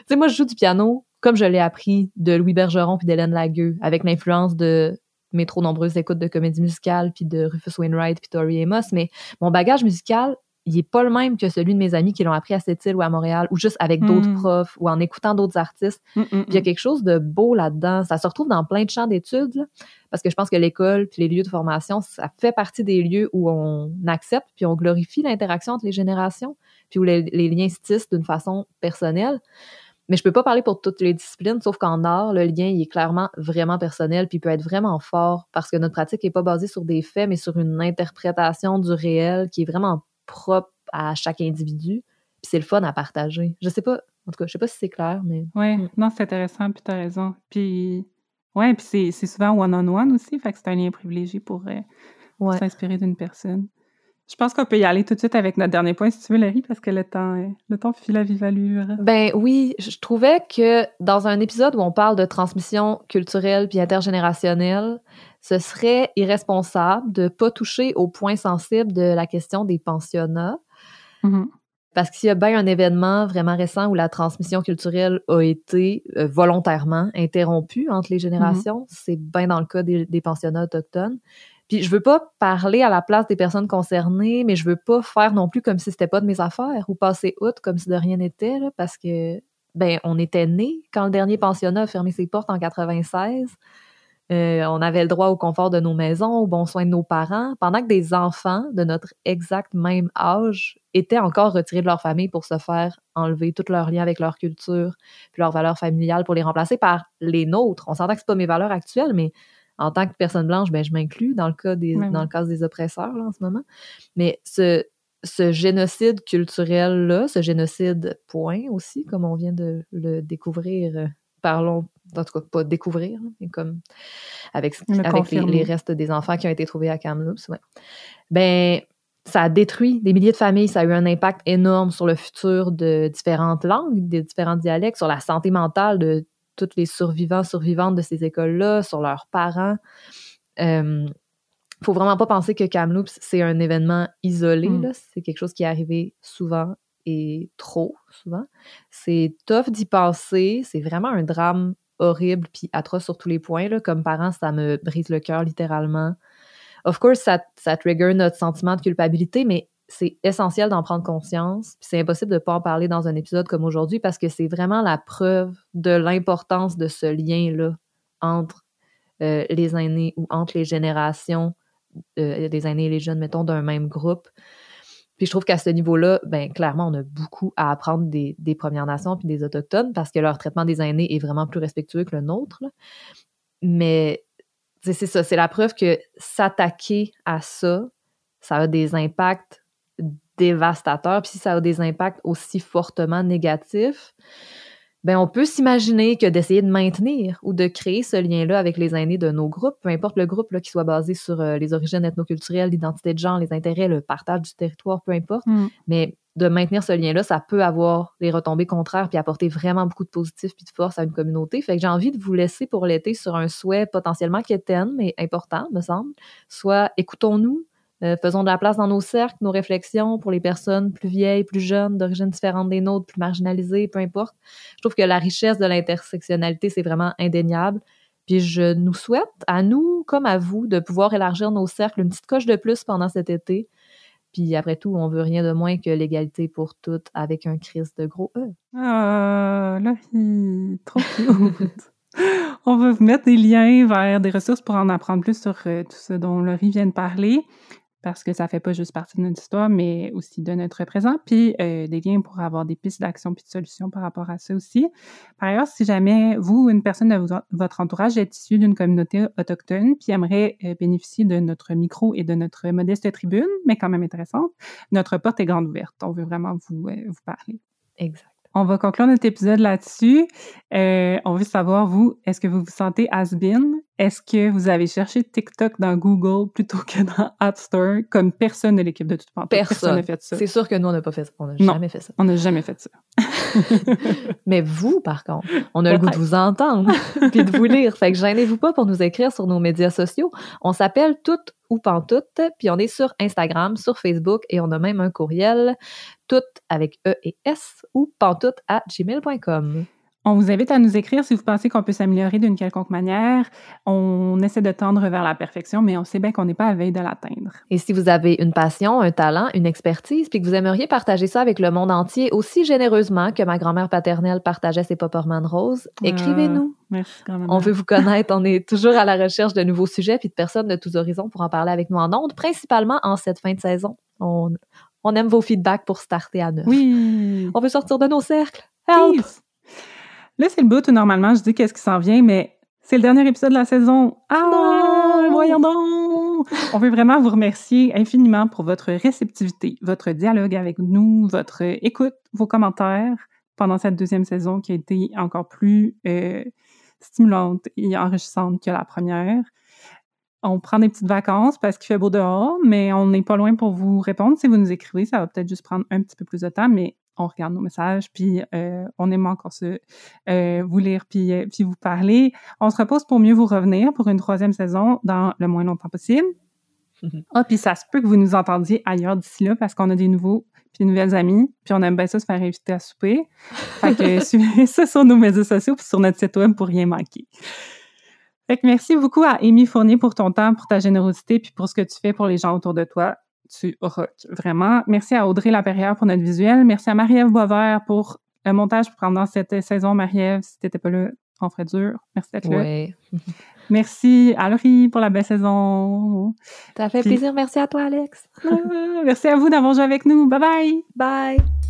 sais, moi, je joue du piano comme je l'ai appris de Louis Bergeron puis d'Hélène Lagueux, avec l'influence de mes trop nombreuses écoutes de comédie musicale, puis de Rufus Wainwright, puis Tori Amos, mais mon bagage musical, il est pas le même que celui de mes amis qui l'ont appris à cette île ou à Montréal ou juste avec d'autres mm. profs ou en écoutant d'autres artistes. Mm, mm, il y a quelque chose de beau là-dedans. Ça se retrouve dans plein de champs d'études parce que je pense que l'école puis les lieux de formation, ça fait partie des lieux où on accepte puis on glorifie l'interaction entre les générations puis où les, liens se tissent d'une façon personnelle. Mais je peux pas parler pour toutes les disciplines, sauf qu'en art, le lien il est clairement vraiment personnel, puis peut être vraiment fort parce que notre pratique est pas basée sur des faits, mais sur une interprétation du réel qui est vraiment propre à chaque individu. Puis c'est le fun à partager. Je sais pas, en tout cas, je sais pas si c'est clair, mais. Oui, mm. non, c'est intéressant, puis t'as raison. Puis, ouais, puis c'est souvent one-on-one aussi, fait que c'est un lien privilégié pour, euh, s'inspirer d'une personne. Je pense qu'on peut y aller tout de suite avec notre dernier point, si tu veux, Larry, parce que le temps, euh, le temps file à vive allure. Ben oui, je trouvais que dans un épisode où on parle de transmission culturelle puis intergénérationnelle, ce serait irresponsable de ne pas toucher au point sensible de la question des pensionnats. Mm-hmm. Parce qu'il y a bien un événement vraiment récent où la transmission culturelle a été euh, volontairement interrompue entre les générations. Mm-hmm. C'est bien dans le cas des, pensionnats autochtones. Puis je veux pas parler à la place des personnes concernées, mais je veux pas faire non plus comme si c'était pas de mes affaires ou passer outre comme si de rien n'était, parce que ben on était nés quand le dernier pensionnat a fermé ses portes en 96. Euh, on avait le droit au confort de nos maisons, au bon soin de nos parents, pendant que des enfants de notre exact même âge étaient encore retirés de leur famille pour se faire enlever tout leur lien avec leur culture, puis leurs valeurs familiales pour les remplacer par les nôtres. On s'entend que c'est pas mes valeurs actuelles, mais en tant que personne blanche, ben, je m'inclus dans le cas des, dans le cas des oppresseurs en ce moment. Mais ce, ce génocide culturel-là, ce génocide point aussi, comme on vient de le découvrir euh, parlons, en tout cas pas découvrir, mais comme avec, avec les, restes des enfants qui ont été trouvés à Kamloops, ben ça a détruit des milliers de familles, ça a eu un impact énorme sur le futur de différentes langues, des différents dialectes, sur la santé mentale de tous les survivants, survivantes de ces écoles-là, sur leurs parents. Euh, faut vraiment pas penser que Kamloops, c'est un événement isolé. Mm. C'est quelque chose qui est arrivé souvent et trop souvent. C'est tough d'y penser. C'est vraiment un drame horrible puis atroce sur tous les points. Là. Comme parent, ça me brise le cœur littéralement. Of course, ça, ça trigger notre sentiment de culpabilité, mais c'est essentiel d'en prendre conscience. c'est impossible de ne pas en parler dans un épisode comme aujourd'hui parce que c'est vraiment la preuve de l'importance de ce lien-là entre euh, les aînés ou entre les générations euh, des aînés et les jeunes, mettons, d'un même groupe. Puis je trouve qu'à ce niveau-là, ben clairement, on a beaucoup à apprendre des, Premières Nations puis des Autochtones parce que leur traitement des aînés est vraiment plus respectueux que le nôtre. Mais c'est ça, c'est la preuve que s'attaquer à ça, ça a des impacts dévastateurs. Puis si ça a des impacts aussi fortement négatifs, ben on peut s'imaginer que d'essayer de maintenir ou de créer ce lien-là avec les aînés de nos groupes, peu importe le groupe là, qui soit basé sur euh, les origines ethnoculturelles, l'identité de genre, les intérêts, le partage du territoire, peu importe, mm. mais de maintenir ce lien-là, ça peut avoir des retombées contraires puis apporter vraiment beaucoup de positif puis de force à une communauté. Fait que j'ai envie de vous laisser pour l'été sur un souhait potentiellement quétaine, mais important, me semble. Soit écoutons-nous, euh, faisons de la place dans nos cercles, nos réflexions pour les personnes plus vieilles, plus jeunes, d'origine différente des nôtres, plus marginalisées, peu importe. Je trouve que la richesse de l'intersectionnalité, c'est vraiment indéniable. Puis je nous souhaite, à nous comme à vous, de pouvoir élargir nos cercles une petite coche de plus pendant cet été. Puis après tout, on veut rien de moins que l'égalité pour toutes avec un crise de gros E. Ah, là, trop On veut vous mettre des liens vers des ressources pour en apprendre plus sur euh, tout ce dont Laurie vient de parler parce que ça fait pas juste partie de notre histoire, mais aussi de notre présent, puis euh, des liens pour avoir des pistes d'action puis de solutions par rapport à ça aussi. Par ailleurs, si jamais vous ou une personne de votre entourage est issue d'une communauté autochtone puis aimerait euh, bénéficier de notre micro et de notre modeste tribune, mais quand même intéressante, notre porte est grande ouverte. On veut vraiment vous, euh, vous parler. Exact. On va conclure notre épisode là-dessus. Euh, on veut savoir, vous, est-ce que vous vous sentez has-been? Est-ce que vous avez cherché TikTok dans Google plutôt que dans App Store, comme personne de l'équipe de toute Personne n'a fait ça. C'est sûr que nous, on n'a pas fait ça. On n'a jamais fait ça. On n'a jamais fait ça. Mais vous, par contre, on a le goût de vous entendre puis de vous lire. Fait que gênez-vous pas pour nous écrire sur nos médias sociaux. On s'appelle Toutes ou Pantoute, puis on est sur Instagram, sur Facebook et on a même un courriel, tout avec E et S ou pantoute à gmail.com. On vous invite à nous écrire si vous pensez qu'on peut s'améliorer d'une quelconque manière. On essaie de tendre vers la perfection, mais on sait bien qu'on n'est pas à veille de l'atteindre. Et si vous avez une passion, un talent, une expertise, puis que vous aimeriez partager ça avec le monde entier aussi généreusement que ma grand-mère paternelle partageait ses Popperman roses, ah, écrivez-nous. merci, grand-mère. On veut vous connaître. on est toujours à la recherche de nouveaux sujets puis de personnes de tous horizons pour en parler avec nous en ondes, principalement en cette fin de saison. On, on aime vos feedbacks pour starter à neuf. Oui. On veut sortir de nos cercles. Help! Là, c'est le bout où normalement je dis qu'est-ce qui s'en vient, mais c'est le dernier épisode de la saison. Ah, voyons donc! On veut vraiment vous remercier infiniment pour votre réceptivité, votre dialogue avec nous, votre écoute, vos commentaires pendant cette deuxième saison qui a été encore plus euh, stimulante et enrichissante que la première. On prend des petites vacances parce qu'il fait beau dehors, mais on n'est pas loin pour vous répondre. Si vous nous écrivez, ça va peut-être juste prendre un petit peu plus de temps, mais on regarde nos messages, puis euh, on aime encore se, euh, vous lire, puis, euh, puis vous parler. On se repose pour mieux vous revenir pour une troisième saison dans le moins longtemps possible. Ah, puis ça se peut que vous nous entendiez ailleurs d'ici là parce qu'on a des nouveaux puis des nouvelles amies, puis on aime bien ça se faire inviter à souper. Fait que suivez ça sur nos médias sociaux puis sur notre site web pour rien manquer. Fait que merci beaucoup à Amy Fournier pour ton temps, pour ta générosité, puis pour ce que tu fais pour les gens autour de toi tu rock, vraiment. Merci à Audrey Laperrière pour notre visuel. Merci à Marie-Ève Boisvert pour le montage pendant cette saison. Marie-Ève, si t'étais pas là, on ferait dur. Merci d'être là. Merci à Laurie pour la belle saison. Ça fait plaisir. Merci à toi, Alex. merci à vous d'avoir joué avec nous. Bye bye. Bye.